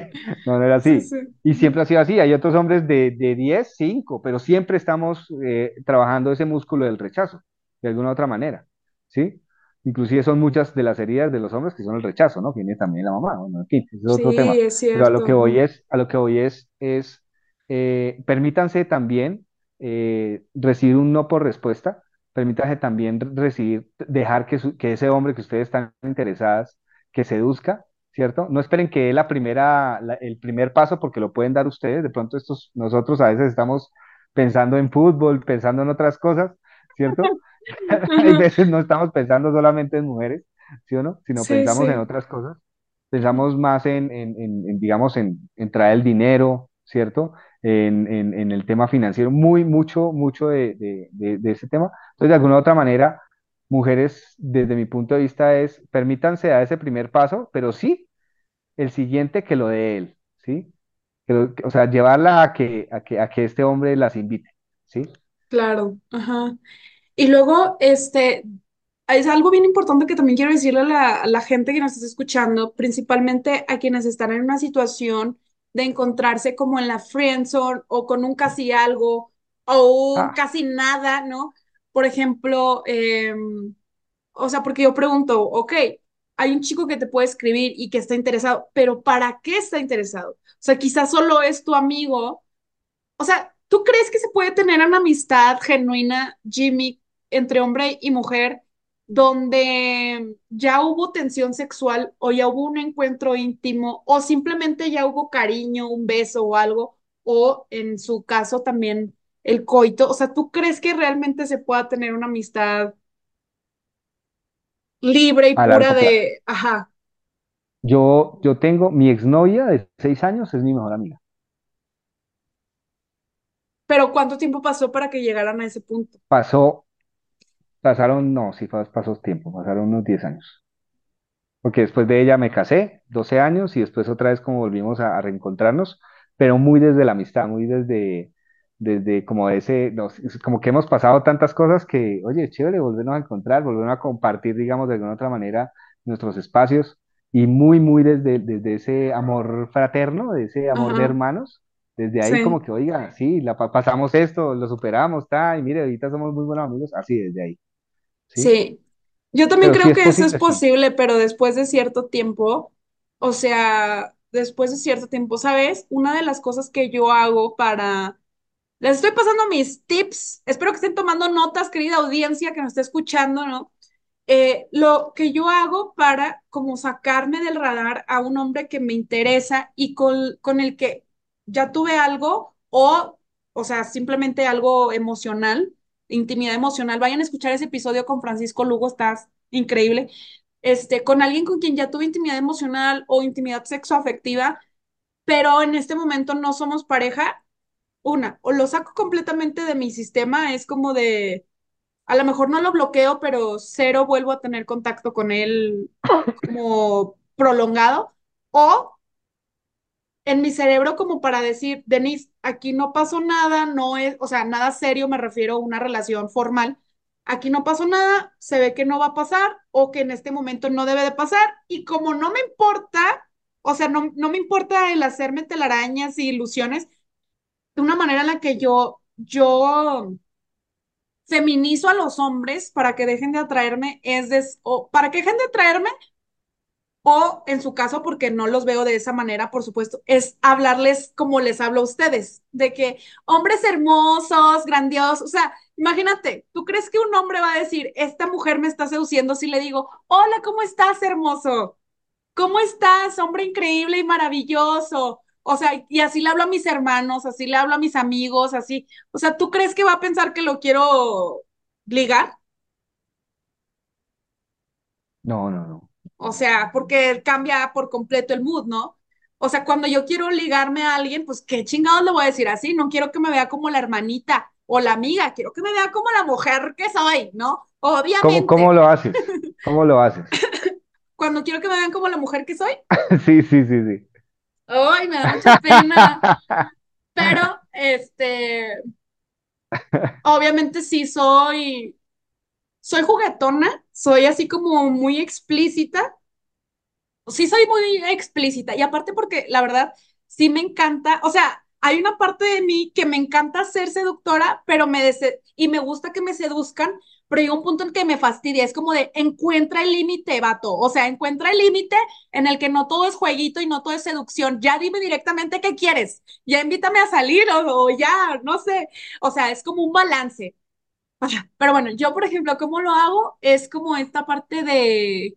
No, no era Sí, así. sí. Y siempre ha sido así. Hay otros hombres de, de 10, 5, pero siempre estamos eh, trabajando ese músculo del rechazo, de alguna otra manera, ¿sí? Inclusive son muchas de las heridas de los hombres que son el rechazo, ¿no? Viene también la mamá, bueno, en fin, ese es otro tema. Es Pero a lo que voy es, a lo que voy es, es eh, permítanse también eh, recibir un no por respuesta, permítanse también recibir, dejar que, su- que ese hombre que ustedes están interesadas, que seduzca, ¿cierto? No esperen que la primera, la- el primer paso porque lo pueden dar ustedes, de pronto estos, nosotros a veces estamos pensando en fútbol, pensando en otras cosas, ¿cierto? Hay veces no estamos pensando solamente en mujeres, ¿sí o no? Sino Sí, pensamos en otras cosas. Pensamos más en, en- en- en, digamos, en, traer el dinero, ¿cierto? En, en- en el tema financiero, muy, mucho, mucho de, de, de- de ese tema. Entonces, de alguna u otra manera, mujeres, desde mi punto de vista, es, permítanse dar ese primer paso, pero sí, el siguiente que lo dé él, ¿sí? O sea, llevarla a que, a que, a que este hombre las invite, ¿sí? Claro. Ajá. Y luego, este, es algo bien importante que también quiero decirle a la, a la gente que nos está escuchando, principalmente a quienes están en una situación. de encontrarse como en la friendzone o con un casi algo o un Ah, casi nada, ¿no? Por ejemplo, em, o sea, porque yo pregunto, ok, hay un chico que te puede escribir y que está interesado, pero ¿para qué está interesado? O sea, quizás solo es tu amigo. O sea, ¿tú crees que se puede tener una amistad genuina, Jimmy, entre hombre y mujer, donde ya hubo tensión sexual o ya hubo un encuentro íntimo o simplemente ya hubo cariño, un beso o algo, o en su caso también el coito? O sea, ¿tú crees que realmente se pueda tener una amistad? libre y pura plazo. de, ajá, Yo, yo tengo mi exnovia de seis años, es mi mejor amiga. pero ¿cuánto tiempo pasó para que llegaran a ese punto? Pasó, pasaron, no, sí, pas- pasó tiempo, pasaron unos 10 años. Porque después de ella me casé, 12 años, y después otra vez como volvimos a, a reencontrarnos, pero muy desde la amistad, muy desde, desde como ese, nos- como que hemos pasado tantas cosas que, oye, chévere, volvernos a encontrar, volvernos a compartir, digamos, de alguna otra manera nuestros espacios, y muy, muy desde, desde ese amor fraterno, de ese amor de Ajá, hermanos, desde ahí como sí. que, oiga, sí, la, pa- pasamos esto, lo superamos, está, y mire, ahorita somos muy buenos amigos, así desde ahí, ¿sí? Sí, yo también Pero sí creo es que eso es sí. posible, pero después de cierto tiempo, o sea, después de cierto tiempo, ¿sabes? Una de las cosas que yo hago para... Les estoy pasando mis tips, espero que estén tomando notas, querida audiencia que nos esté escuchando, ¿no? Eh, lo que yo hago para como sacarme del radar a un hombre que me interesa y con, el que ya tuve algo o, o sea, simplemente algo emocional, intimidad emocional. Vayan a escuchar ese episodio con Francisco Lugo, está increíble. Este, con alguien con quien ya tuve intimidad emocional o intimidad sexoafectiva, pero en este momento no somos pareja, una, o lo saco completamente de mi sistema, es como de a lo mejor no lo bloqueo, pero cero vuelvo a tener contacto con él como prolongado. O en mi cerebro como para decir, Denise, aquí no pasó nada, no es, o sea, nada serio, me refiero a una relación formal. Aquí no pasó nada, se ve que no va a pasar o que en este momento no debe de pasar. Y como no me importa, o sea, no, no me importa el hacerme telarañas y ilusiones, de una manera en la que yo, yo feminizo a los hombres para que dejen de atraerme, es de, o para que dejen de atraerme, o en su caso, porque no los veo de esa manera, por supuesto, es hablarles como les hablo a ustedes, de que hombres hermosos, grandiosos, o sea, imagínate, ¿tú crees que un hombre va a decir, esta mujer me está seduciendo si le digo, hola, ¿cómo estás, hermoso? ¿Cómo estás, hombre increíble y maravilloso? O sea, y así le hablo a mis hermanos, así le hablo a mis amigos, así. O sea, ¿tú crees que va a pensar que lo quiero ligar? No, no, no. O sea, porque cambia por completo el mood, ¿no? O sea, cuando yo quiero ligarme a alguien, pues qué chingados le voy a decir así. No quiero que me vea como la hermanita o la amiga, quiero que me vea como la mujer que soy, ¿no? ¿Cómo, cómo Obviamente, lo haces? ¿Cómo lo haces? cuando quiero que me vean como la mujer que soy, Sí, sí, sí, sí. Ay, me da mucha pena, pero este, obviamente sí soy, soy juguetona, soy así como muy explícita. Sí soy muy explícita y aparte porque la verdad sí me encanta, o sea, hay una parte de mí que me encanta ser seductora, pero me dese- y me gusta que me seduzcan, pero llega un punto en que me fastidia, es como de encuentra el límite, vato, o sea, encuentra el límite en el que no todo es jueguito y no todo es seducción, ya dime directamente qué quieres, ya invítame a salir o, ya, no sé, o sea, es como un balance. Pero bueno, yo por ejemplo, ¿cómo lo hago? Es como esta parte de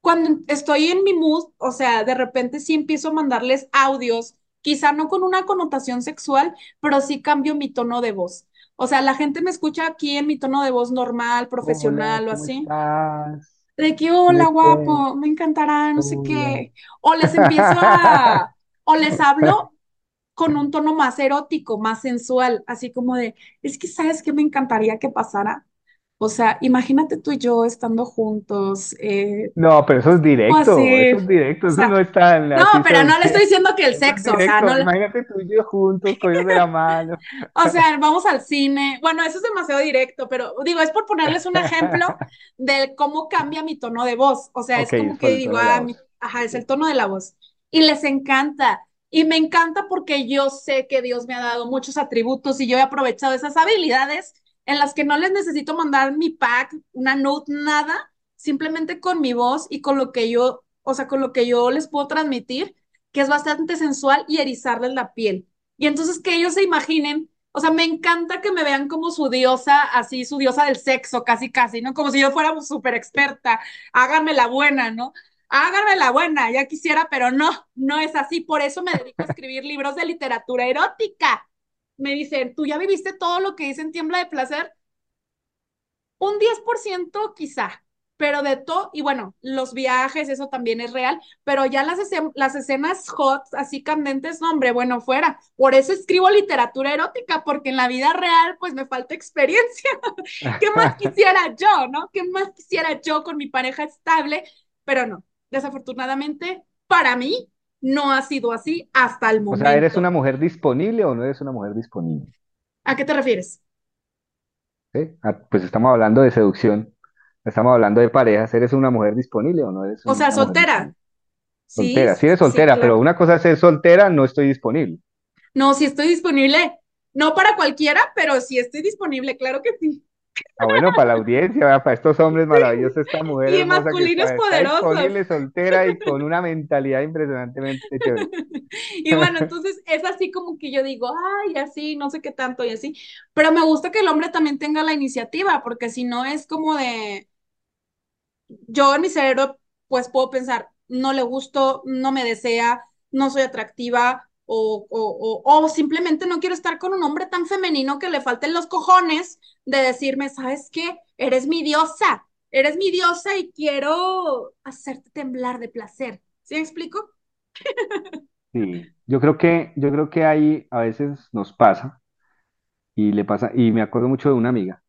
cuando estoy en mi mood, o sea, de repente sí empiezo a mandarles audios, quizá no con una connotación sexual, pero sí cambio mi tono de voz. O sea, la gente me escucha aquí en mi tono de voz normal, Hola, profesional o ¿cómo así, estás? de que, ¿Cómo hola, estás? guapo, me encantará, no sé qué. O les empiezo a, o les hablo con un tono más erótico, más sensual, así como de, es que sabes qué me encantaría que pasara. O sea, imagínate tú y yo estando juntos, eh, No, pero eso es directo, así, eso es directo, o eso no sea, es tan no, pero no le estoy diciendo que el sexo, o sea, no, directo. le- Imagínate tú y yo juntos, cogidos de la mano. o sea, vamos al cine. Bueno, eso es demasiado directo, pero digo, es por ponerles un ejemplo de cómo cambia mi tono de voz. O sea, Ok, es como que digo, ah, mi- ajá, es el tono de la voz. Y les encanta. Y me encanta porque yo sé que Dios me ha dado muchos atributos y yo he aprovechado esas habilidades en las que no les necesito mandar mi pack, una note, nada, simplemente con mi voz y con lo que yo, o sea, con lo que yo les puedo transmitir, que es bastante sensual y erizarles la piel. Y entonces que ellos se imaginen, o sea, me encanta que me vean como su diosa, así, su diosa del sexo, casi, casi, ¿no? Como si yo fuera súper experta, háganme la buena, ¿no? háganme la buena, ya quisiera, pero no, no es así. Por eso me dedico a escribir libros de literatura erótica. Me dicen, ¿tú ya viviste todo lo que dicen Tiembla de Placer? Un 10% quizá, pero de todo, y bueno, los viajes, eso también es real, pero ya las, las escenas hot, así candentes, no, hombre, bueno, fuera. Por eso escribo literatura erótica, porque en la vida real, pues me falta experiencia. ¿Qué más quisiera yo, no? ¿Qué más quisiera yo con mi pareja estable? Pero no, Desafortunadamente, para mí, no ha sido así hasta el momento. O sea, ¿eres una mujer disponible o no eres una mujer disponible? ¿A qué te refieres? Ah, pues estamos hablando de seducción, estamos hablando de parejas. ¿Eres una mujer disponible o no eres O sea, soltera. Soltera, sí, eres soltera, pero una cosa es ser soltera, no estoy disponible. No, sí estoy disponible. No para cualquiera, pero sí estoy disponible, claro que sí. Ah, bueno, para la audiencia, para estos hombres maravillosos, esta mujer. Y masculinos poderosos. Disponible, soltera y con una mentalidad impresionantemente chévere. Y bueno, entonces es así como que yo digo, ay, así, no sé qué tanto y así. Pero me gusta que el hombre también tenga la iniciativa, porque si no es como de. Yo en mi cerebro, pues puedo pensar, no le gusto, no me desea, no soy atractiva, o, o, o, simplemente no quiero estar con un hombre tan femenino que le falten los cojones de decirme, ¿sabes qué? Eres mi diosa, eres mi diosa y quiero hacerte temblar de placer. ¿Sí me explico? Sí, yo creo que, yo creo que ahí a veces nos pasa y le pasa, y me acuerdo mucho de una amiga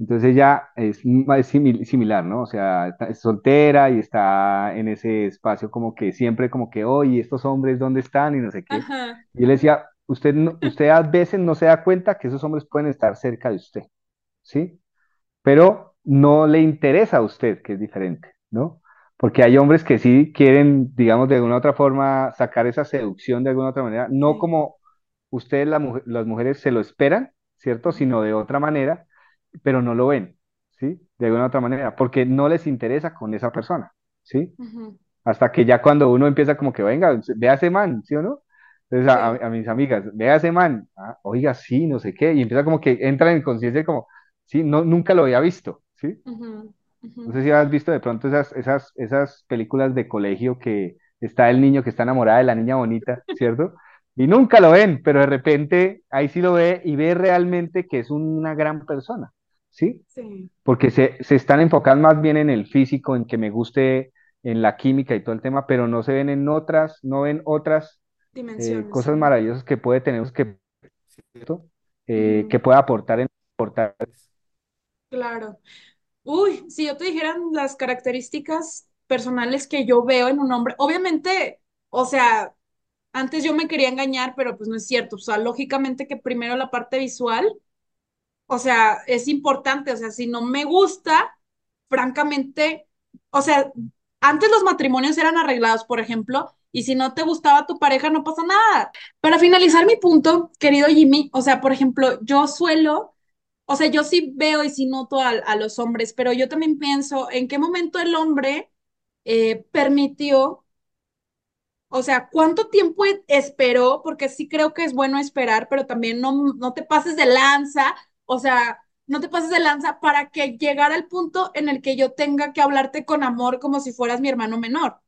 entonces ella es, es similar, ¿no? O sea, es soltera y está en ese espacio como que siempre como que, oye, estos hombres, ¿dónde están? Y no sé qué. Y él decía, usted, usted a veces no se da cuenta que esos hombres pueden estar cerca de usted, ¿sí? Pero no le interesa a usted, que es diferente, ¿no? Porque hay hombres que sí quieren, digamos, de alguna otra forma sacar esa seducción de alguna otra manera, no como ustedes las mujeres se lo esperan, ¿cierto? Sino de otra manera pero no lo ven, ¿sí? De alguna otra manera, porque no les interesa con esa persona, ¿sí? Hasta que ya cuando uno empieza como que, venga, ve a ese man, ¿sí o no? Entonces a, mis amigas, ve a ese man, ah, oiga, sí, no sé qué, y empieza como que entra en conciencia como, sí, no, nunca lo había visto, ¿sí? No sé si has visto de pronto esas, esas, esas películas de colegio que está el niño que está enamorado de la niña bonita, ¿cierto? Y nunca lo ven, pero de repente ahí sí lo ve y ve realmente que es una gran persona. ¿Sí? Porque se, están enfocando más bien en el físico, en que me guste, en la química y todo el tema, pero no se ven en otras, no ven otras eh, cosas maravillosas que puede tener, que, eh, que pueda aportar en aportar. Claro. Uy, si yo te dijera las características personales que yo veo en un hombre, obviamente, o sea, antes yo me quería engañar, pero pues no es cierto. O sea, lógicamente que primero la parte visual, o sea, es importante, o sea, si no me gusta, francamente, o sea, antes los matrimonios eran arreglados, por ejemplo, y si no te gustaba tu pareja, no pasa nada. Para finalizar mi punto, querido Jimmy, o sea, por ejemplo, yo suelo, o sea, yo sí veo y sí noto a, los hombres, pero yo también pienso en qué momento el hombre eh, permitió, o sea, cuánto tiempo esperó, porque sí creo que es bueno esperar, pero también no, no te pases de lanza o sea, no te pases de lanza para que llegara al punto en el que yo tenga que hablarte con amor como si fueras mi hermano menor.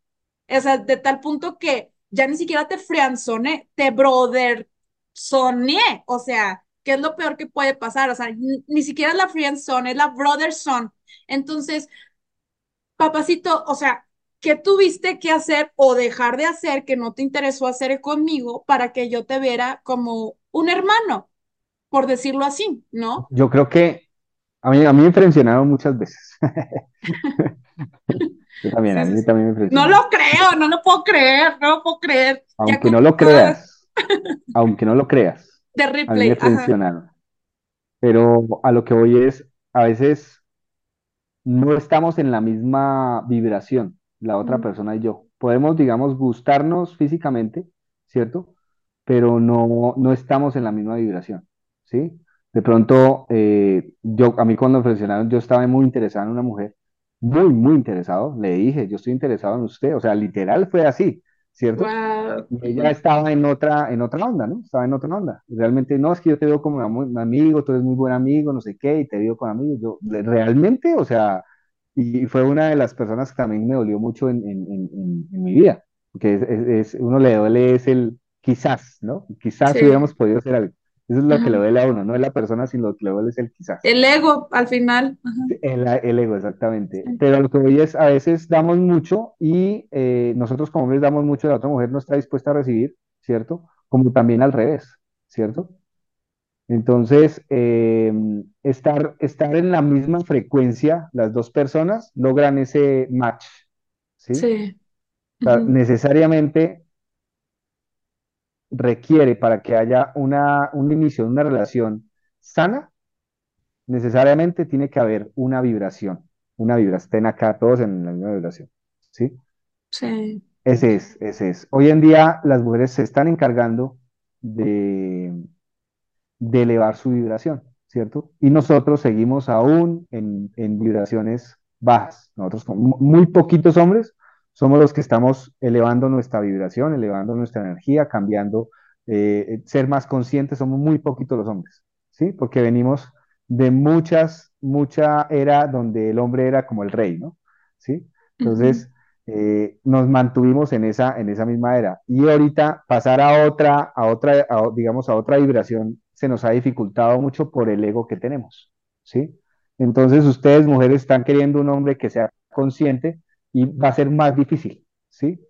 O sea, de tal punto que ya ni siquiera te frianzoné, te brother soné. O sea, ¿qué es lo peor que puede pasar? O sea, ni, siquiera es la frianzone, es la brother son. Entonces, papacito, o sea, ¿qué tuviste que hacer o dejar de hacer que no te interesó hacer conmigo para que yo te viera como un hermano? Por decirlo así, ¿no? Yo creo que a mí, a mí me presionaron muchas veces. Yo también, a mí también me presionaron. No lo creo, no lo puedo creer, no lo puedo creer. Aunque no lo creas, aunque no lo creas. De replay. A mí me presionaron. Pero a lo que voy es, a veces no estamos en la misma vibración, la otra persona y yo. Podemos, digamos, gustarnos físicamente, ¿cierto? Pero no, no estamos en la misma vibración, ¿sí? De pronto, eh, yo, a mí cuando me ofrecieron, yo estaba muy interesado en una mujer, muy, muy interesado, le dije, yo estoy interesado en usted, o sea, literal fue así, ¿cierto? Wow. Ella estaba en otra, en otra onda, ¿no? Estaba en otra onda. Realmente, no, es que yo te veo como un amigo, tú eres muy buen amigo, no sé qué, y te veo con amigos. Yo, realmente, o sea, y fue una de las personas que también me dolió mucho en, en, en, en mi vida, porque es, es, es, uno le duele es el quizás, ¿no? Quizás Sí. hubiéramos podido hacer algo. Eso es lo que le duele a uno, no es la persona, sino lo que le duele es el quizás. El ego al final. El, el ego, exactamente. Pero lo que voy es, a veces damos mucho y eh, nosotros como hombres damos mucho y la otra mujer no está dispuesta a recibir, ¿cierto? Como también al revés, ¿cierto? Entonces, eh, estar, estar en la misma frecuencia, las dos personas logran ese match, ¿sí? Sí. O sea, Ujú. necesariamente requiere para que haya una, un inicio de una relación sana, necesariamente tiene que haber una vibración, una vibración, estén acá todos en la misma vibración, ¿sí? Sí. Ese es, ese es. Hoy en día las mujeres se están encargando de, de elevar su vibración, ¿cierto? Y nosotros seguimos aún en, en vibraciones bajas. Nosotros, como muy poquitos hombres, somos los que estamos elevando nuestra vibración, elevando nuestra energía, cambiando, eh, ser más conscientes, somos muy poquitos los hombres, ¿sí? Porque venimos de muchas, mucha era donde el hombre era como el rey, ¿no? ¿Sí? Entonces, eh, nos mantuvimos en esa, en esa misma era. Y ahorita pasar a otra, a otra, a, digamos, a otra vibración se nos ha dificultado mucho por el ego que tenemos, ¿sí? Entonces ustedes, mujeres, están queriendo un hombre que sea consciente y va a ser más difícil, ¿sí?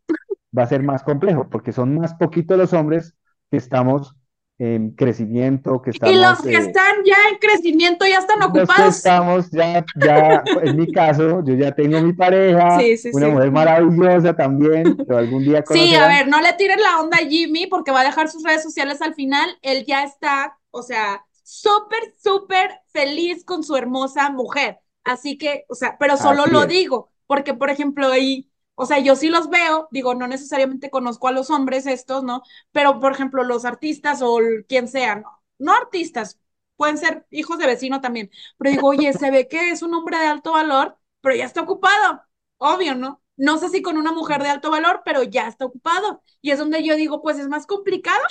Va a ser más complejo porque son más poquitos los hombres que estamos en crecimiento, que Y los estamos que eh, están ya en crecimiento ya están los que ocupados. estamos ya, ya, en mi caso, yo ya tengo mi pareja, Sí, sí, una sí. mujer maravillosa también, que algún día Sí, a conocerán. ver, no le tiren la onda a Jimmy porque va a dejar sus redes sociales al final. Él ya está, o sea, súper, súper feliz con su hermosa mujer. Así que, o sea, pero solo Así lo es, digo, porque, por ejemplo, ahí, o sea, yo sí los veo, digo, no necesariamente conozco a los hombres estos, ¿no? Pero, por ejemplo, los artistas o quien sea, ¿no? No artistas, pueden ser hijos de vecino también. Pero digo, oye, se ve que es un hombre de alto valor, pero ya está ocupado. Obvio, ¿no? No sé si con una mujer de alto valor, pero ya está ocupado. Y es donde yo digo, pues es más complicado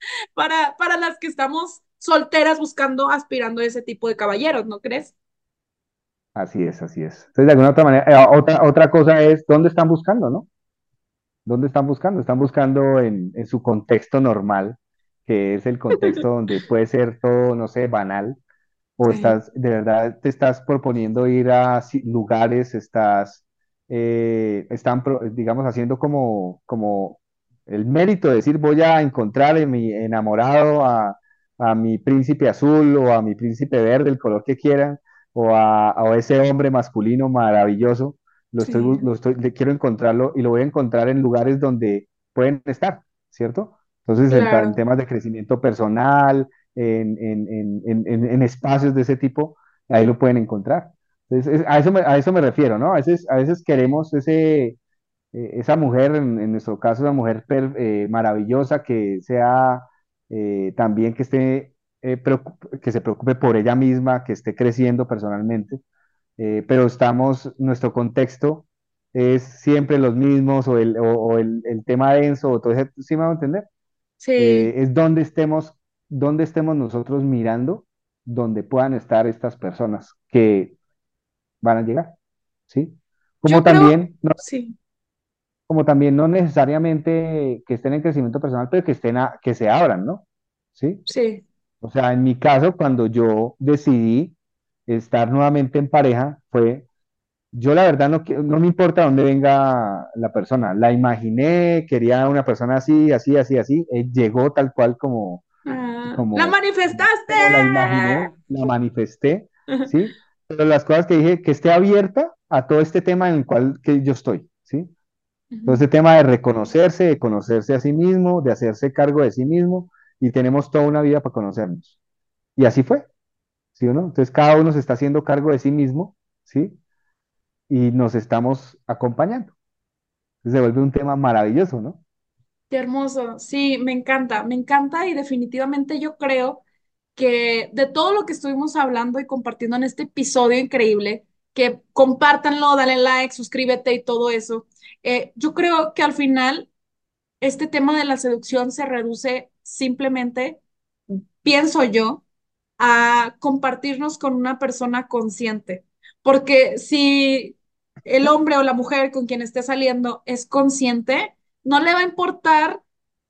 para, para las que estamos solteras buscando, aspirando a ese tipo de caballeros, ¿no crees? Así es, así es. Entonces, de alguna otra manera, eh, otra, otra cosa es, ¿dónde están buscando, no? ¿Dónde están buscando? Están buscando en, en su contexto normal, que es el contexto donde puede ser todo, no sé, banal, o estás, de verdad, te estás proponiendo ir a lugares, estás, eh, están, digamos, haciendo como, como el mérito de decir, voy a encontrar en mi enamorado a, a mi príncipe azul o a mi príncipe verde, el color que quieran, o a, a ese hombre masculino maravilloso, lo estoy, sí, lo estoy, le quiero encontrarlo y lo voy a encontrar en lugares donde pueden estar, ¿cierto? Entonces, en, temas de crecimiento personal, en, en, en, en, en- en espacios de ese tipo, ahí lo pueden encontrar. Entonces, es- a eso me, a eso me refiero, ¿no? A veces, a veces queremos ese, eh, esa mujer, en, en nuestro caso, una mujer per- eh, maravillosa que sea eh, también que esté, eh, que se preocupe por ella misma, que esté creciendo personalmente, eh, pero estamos, nuestro contexto es siempre los mismos o el, o, o el, el tema denso o todo eso, ¿sí me va a entender? Sí, eh, es donde estemos, donde estemos nosotros mirando, donde puedan estar estas personas que van a llegar, ¿sí? Como yo creo, también, no, sí, como también no necesariamente que estén en crecimiento personal, pero que estén, a- que se abran, ¿no? ¿Sí? sí. O sea, en mi caso, cuando yo decidí estar nuevamente en pareja, fue, yo la verdad no, no me importa dónde venga la persona, la imaginé, quería una persona así, así, así, así, eh, llegó tal cual como Ah, la como, como, manifestaste. como la imaginé, la manifesté, ¿sí? Pero las cosas que dije, que esté abierta a todo este tema en el cual que yo estoy, ¿sí? Todo este tema de reconocerse, de conocerse a sí mismo, de hacerse cargo de sí mismo, y tenemos toda una vida para conocernos. Y así fue, ¿sí o no? Entonces cada uno se está haciendo cargo de sí mismo, ¿sí? Y nos estamos acompañando. Se vuelve un tema maravilloso, ¿no? Qué hermoso. Sí, me encanta, me encanta y definitivamente yo creo que de todo lo que estuvimos hablando y compartiendo en este episodio increíble, que compártanlo, dale like, suscríbete y todo eso, eh, yo creo que al final este tema de la seducción se reduce simplemente, pienso yo, a compartirnos con una persona consciente. Porque si el hombre o la mujer con quien esté saliendo es consciente, no le va a importar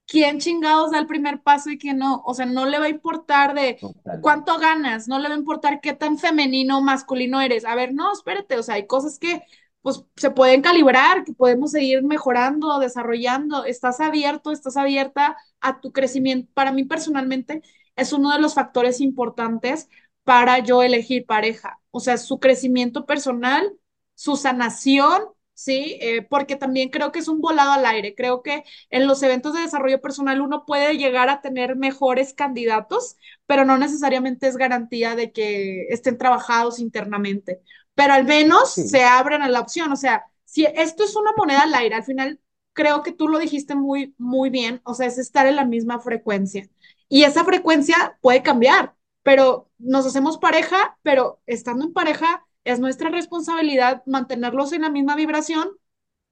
quién chingados da el primer paso y quién no. O sea, no le va a importar de cuánto ganas, no le va a importar qué tan femenino o masculino eres. A ver, no, espérate, o sea, hay cosas que pues se pueden calibrar, que podemos seguir mejorando, desarrollando. Estás abierto, estás abierta a tu crecimiento. Para mí personalmente es uno de los factores importantes para yo elegir pareja. O sea, su crecimiento personal, su sanación, ¿sí? Eh, porque también creo que es un volado al aire. Creo que en los eventos de desarrollo personal uno puede llegar a tener mejores candidatos, pero no necesariamente es garantía de que estén trabajados internamente. Pero al menos Sí, se abren a la opción. O sea, si esto es una moneda al aire, al final creo que tú lo dijiste muy, muy bien. O sea, es estar en la misma frecuencia. Y esa frecuencia puede cambiar, pero nos hacemos pareja, pero estando en pareja es nuestra responsabilidad mantenerlos en la misma vibración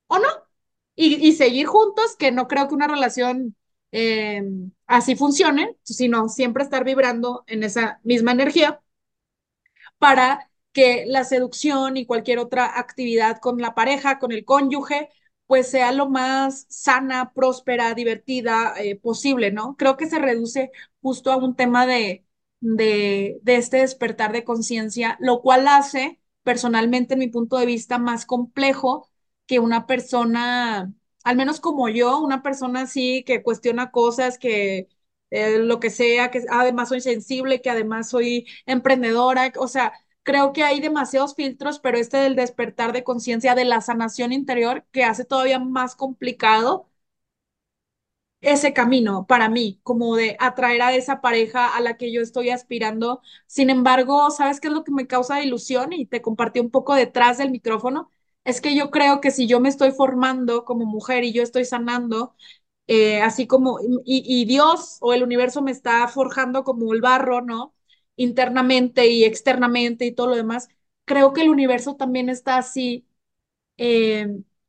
o no. Y, y seguir juntos, que no creo que una relación eh, así funcione, sino siempre estar vibrando en esa misma energía para que la seducción y cualquier otra actividad con la pareja, con el cónyuge, pues sea lo más sana, próspera, divertida eh, posible, ¿no? Creo que se reduce justo a un tema de, de, de este despertar de conciencia, lo cual hace, personalmente, en mi punto de vista, más complejo que una persona, al menos como yo, una persona así que cuestiona cosas, que eh, lo que sea, que además soy sensible, que además soy emprendedora, o sea, creo que hay demasiados filtros, pero este del despertar de conciencia, de la sanación interior, que hace todavía más complicado ese camino para mí, como de atraer a esa pareja a la que yo estoy aspirando. Sin embargo, ¿sabes qué es lo que me causa ilusión? Y te compartí un poco detrás del micrófono. Es que yo creo que si yo me estoy formando como mujer y yo estoy sanando, eh, así como, y, y Dios o el universo me está forjando como el barro, ¿no? Internamente y externamente y todo lo demás, creo que el universo también está así, eh,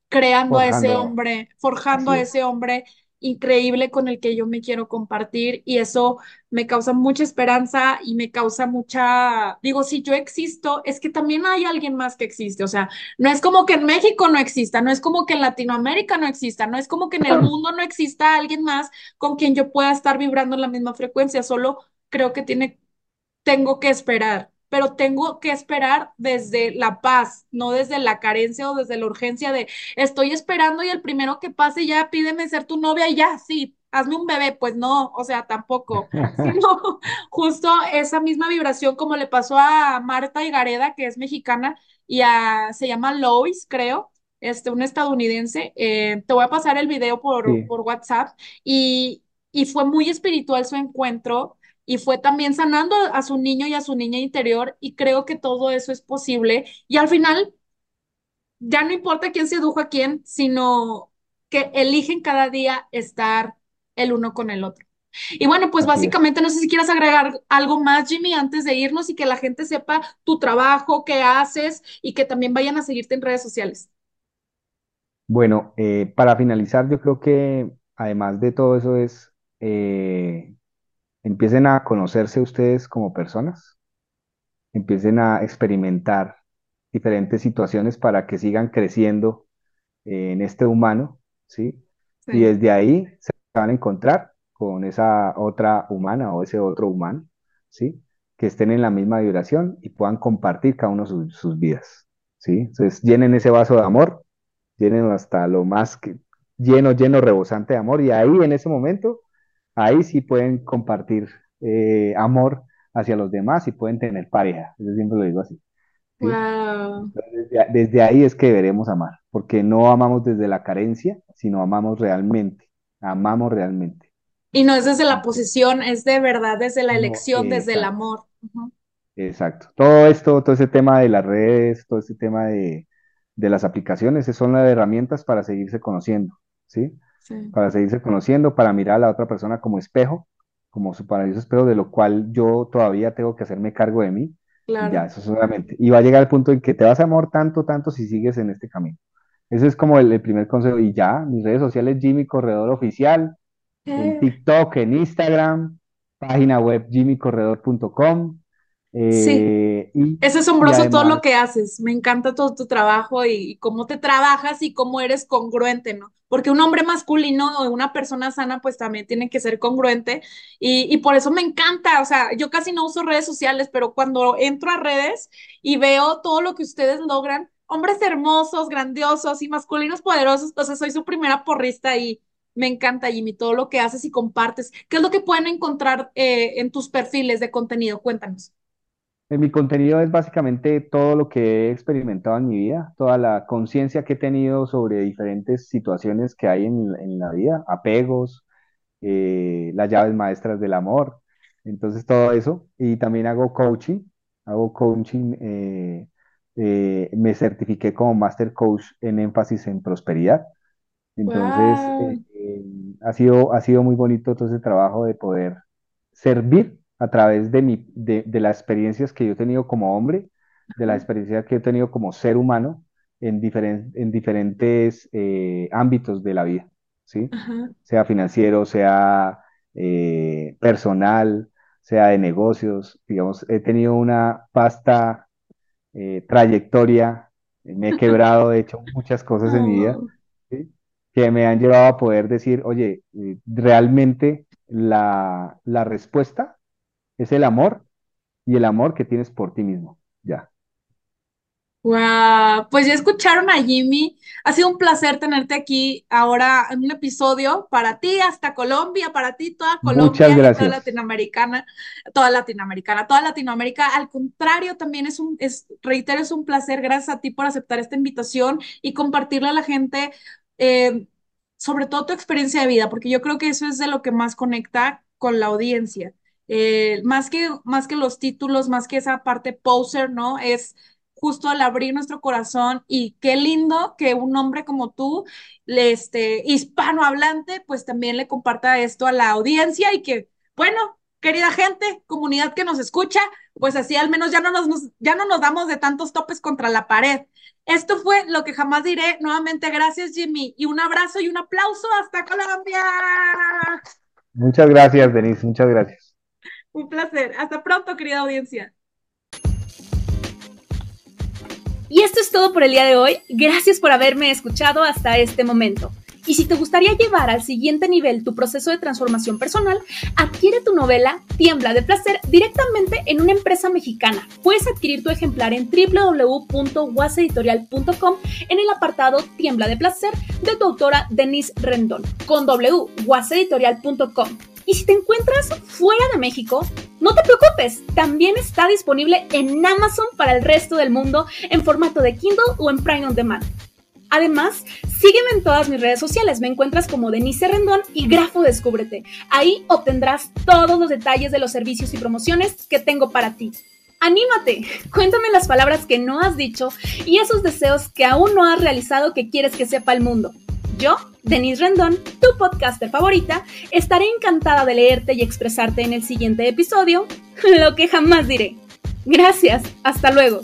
creando a ese forjando, hombre, forjando así a es. ese hombre increíble con el que yo me quiero compartir y eso me causa mucha esperanza y me causa mucha, digo, si yo existo, es que también hay alguien más que existe, o sea, no es como que en México no exista, no es como que en Latinoamérica no exista, no es como que en el mundo no exista alguien más con quien yo pueda estar vibrando en la misma frecuencia, solo creo que tiene tengo que esperar, pero tengo que esperar desde la paz, no desde la carencia o desde la urgencia de estoy esperando y el primero que pase ya pídeme ser tu novia y ya, sí, hazme un bebé, pues no, o sea, tampoco, sino justo esa misma vibración como le pasó a Marta Higareda, que es mexicana, y a, se llama Lois, creo. Este, un estadounidense, eh, te voy a pasar el video por, Sí, por WhatsApp. Y, y fue muy espiritual su encuentro y fue también sanando a su niño y a su niña interior y creo que todo eso es posible y al final ya no importa quién sedujo a quién, sino que eligen cada día estar el uno con el otro. Y bueno, pues así es. básicamente no sé si quieras agregar algo más, Jimmy, antes de irnos y que la gente sepa tu trabajo, qué haces y que también vayan a seguirte en redes sociales. Bueno, eh, para finalizar, yo creo que además de todo eso es, eh, empiecen a conocerse ustedes como personas, empiecen a experimentar diferentes situaciones para que sigan creciendo eh, en este humano, ¿sí? Y desde ahí se van a encontrar con esa otra humana o ese otro humano, ¿sí? Que estén en la misma vibración y puedan compartir cada uno sus, sus vidas, ¿sí? Entonces llenen ese vaso de amor, llenen hasta lo más que, lleno, lleno, rebosante de amor y ahí en ese momento, ahí sí pueden compartir eh, amor hacia los demás y pueden tener pareja, yo siempre lo digo así. ¿sí? Wow. Entonces, desde, desde ahí es que deberemos amar, porque no amamos desde la carencia, sino amamos realmente, amamos realmente. Y no es desde la posición, es de verdad desde la No, elección, desde el amor. Exacto. Todo esto, todo ese tema de las redes, todo ese tema de, de las aplicaciones, son las herramientas para seguirse conociendo, ¿sí? Para seguirse conociendo, para mirar a la otra persona como espejo, como su paraíso espejo, de lo cual yo todavía tengo que hacerme cargo de mí. Y ya, eso solamente. Y va a llegar el punto en que te vas a amar tanto, tanto si sigues en este camino. Ese es como el, primer consejo. Y ya, mis redes sociales, Jimmy Corredor Oficial, en TikTok, en Instagram, página web jimmycorredor.com. Eh, sí, es asombroso todo lo que haces. Me encanta todo tu trabajo y, cómo te trabajas y cómo eres congruente, ¿no? Porque un hombre masculino o una persona sana, pues también tiene que ser congruente y, y por eso me encanta. O sea, yo casi no uso redes sociales, pero cuando entro a redes y veo todo lo que ustedes logran, hombres hermosos, grandiosos y masculinos poderosos, entonces soy su primera porrista y me encanta, Jimmy, todo lo que haces y compartes. ¿Qué es lo que pueden encontrar eh, en tus perfiles de contenido? Cuéntanos. En mi contenido es básicamente todo lo que he experimentado en mi vida, toda la conciencia que he tenido sobre diferentes situaciones que hay en, la vida, apegos, eh, las llaves maestras del amor, entonces todo eso. Y también hago coaching, hago coaching, eh, eh, me certifiqué como Master Coach en énfasis en prosperidad. Entonces, ha sido, ha sido muy bonito todo ese trabajo de poder servir a través de, mi, de, las experiencias que yo he tenido como hombre, de la experiencia que he tenido como ser humano en, en diferentes eh, ámbitos de la vida, ¿sí? Sea financiero, sea eh, personal, sea de negocios, digamos, he tenido una vasta eh, trayectoria, me he quebrado, de hecho, muchas cosas en mi vida, que me han llevado a poder decir, oye, realmente la, la respuesta es el amor y el amor que tienes por ti mismo. Ya. Wow, pues ya escucharon a Jimmy. Ha sido un placer tenerte aquí ahora en un episodio para ti hasta Colombia, para ti toda Colombia, toda Latinoamericana, toda Latinoamericana, toda Latinoamérica. Al contrario, también es un, es, reitero, es un placer. Gracias a ti por aceptar esta invitación y compartirle a la gente, eh, sobre todo tu experiencia de vida, porque yo creo que eso es de lo que más conecta con la audiencia. Eh, más, que, más que los títulos, más que esa parte poser, ¿no? Es justo al abrir nuestro corazón y qué lindo que un hombre como tú, este, hispanohablante, pues también le comparta esto a la audiencia y que, bueno, querida gente, comunidad que nos escucha, pues así al menos ya no nos, ya no nos damos de tantos topes contra la pared. Esto fue lo que jamás diré. Nuevamente, gracias Jimmy y un abrazo y un aplauso hasta Colombia. Muchas gracias, Denise, muchas gracias. Un placer. Hasta pronto, querida audiencia. Y esto es todo por el día de hoy. Gracias por haberme escuchado hasta este momento. Y si te gustaría llevar al siguiente nivel tu proceso de transformación personal, adquiere tu novela Tiembla de Placer directamente en una empresa mexicana. Puedes adquirir tu ejemplar en www.waseditorial.com en el apartado Tiembla de Placer de tu autora Denise Rendón con www.waseditorial.com. Y si te encuentras fuera de México, no te preocupes, también está disponible en Amazon para el resto del mundo en formato de Kindle o en Prime on Demand. Además, sígueme en todas mis redes sociales, me encuentras como Denise Rendón y Grafo Descúbrete. Ahí obtendrás todos los detalles de los servicios y promociones que tengo para ti. Anímate, cuéntame las palabras que no has dicho y esos deseos que aún no has realizado que quieres que sepa el mundo. Yo, Denise Rendón, tu podcaster favorita, estaré encantada de leerte y expresarte en el siguiente episodio, lo que jamás diré. Gracias, hasta luego.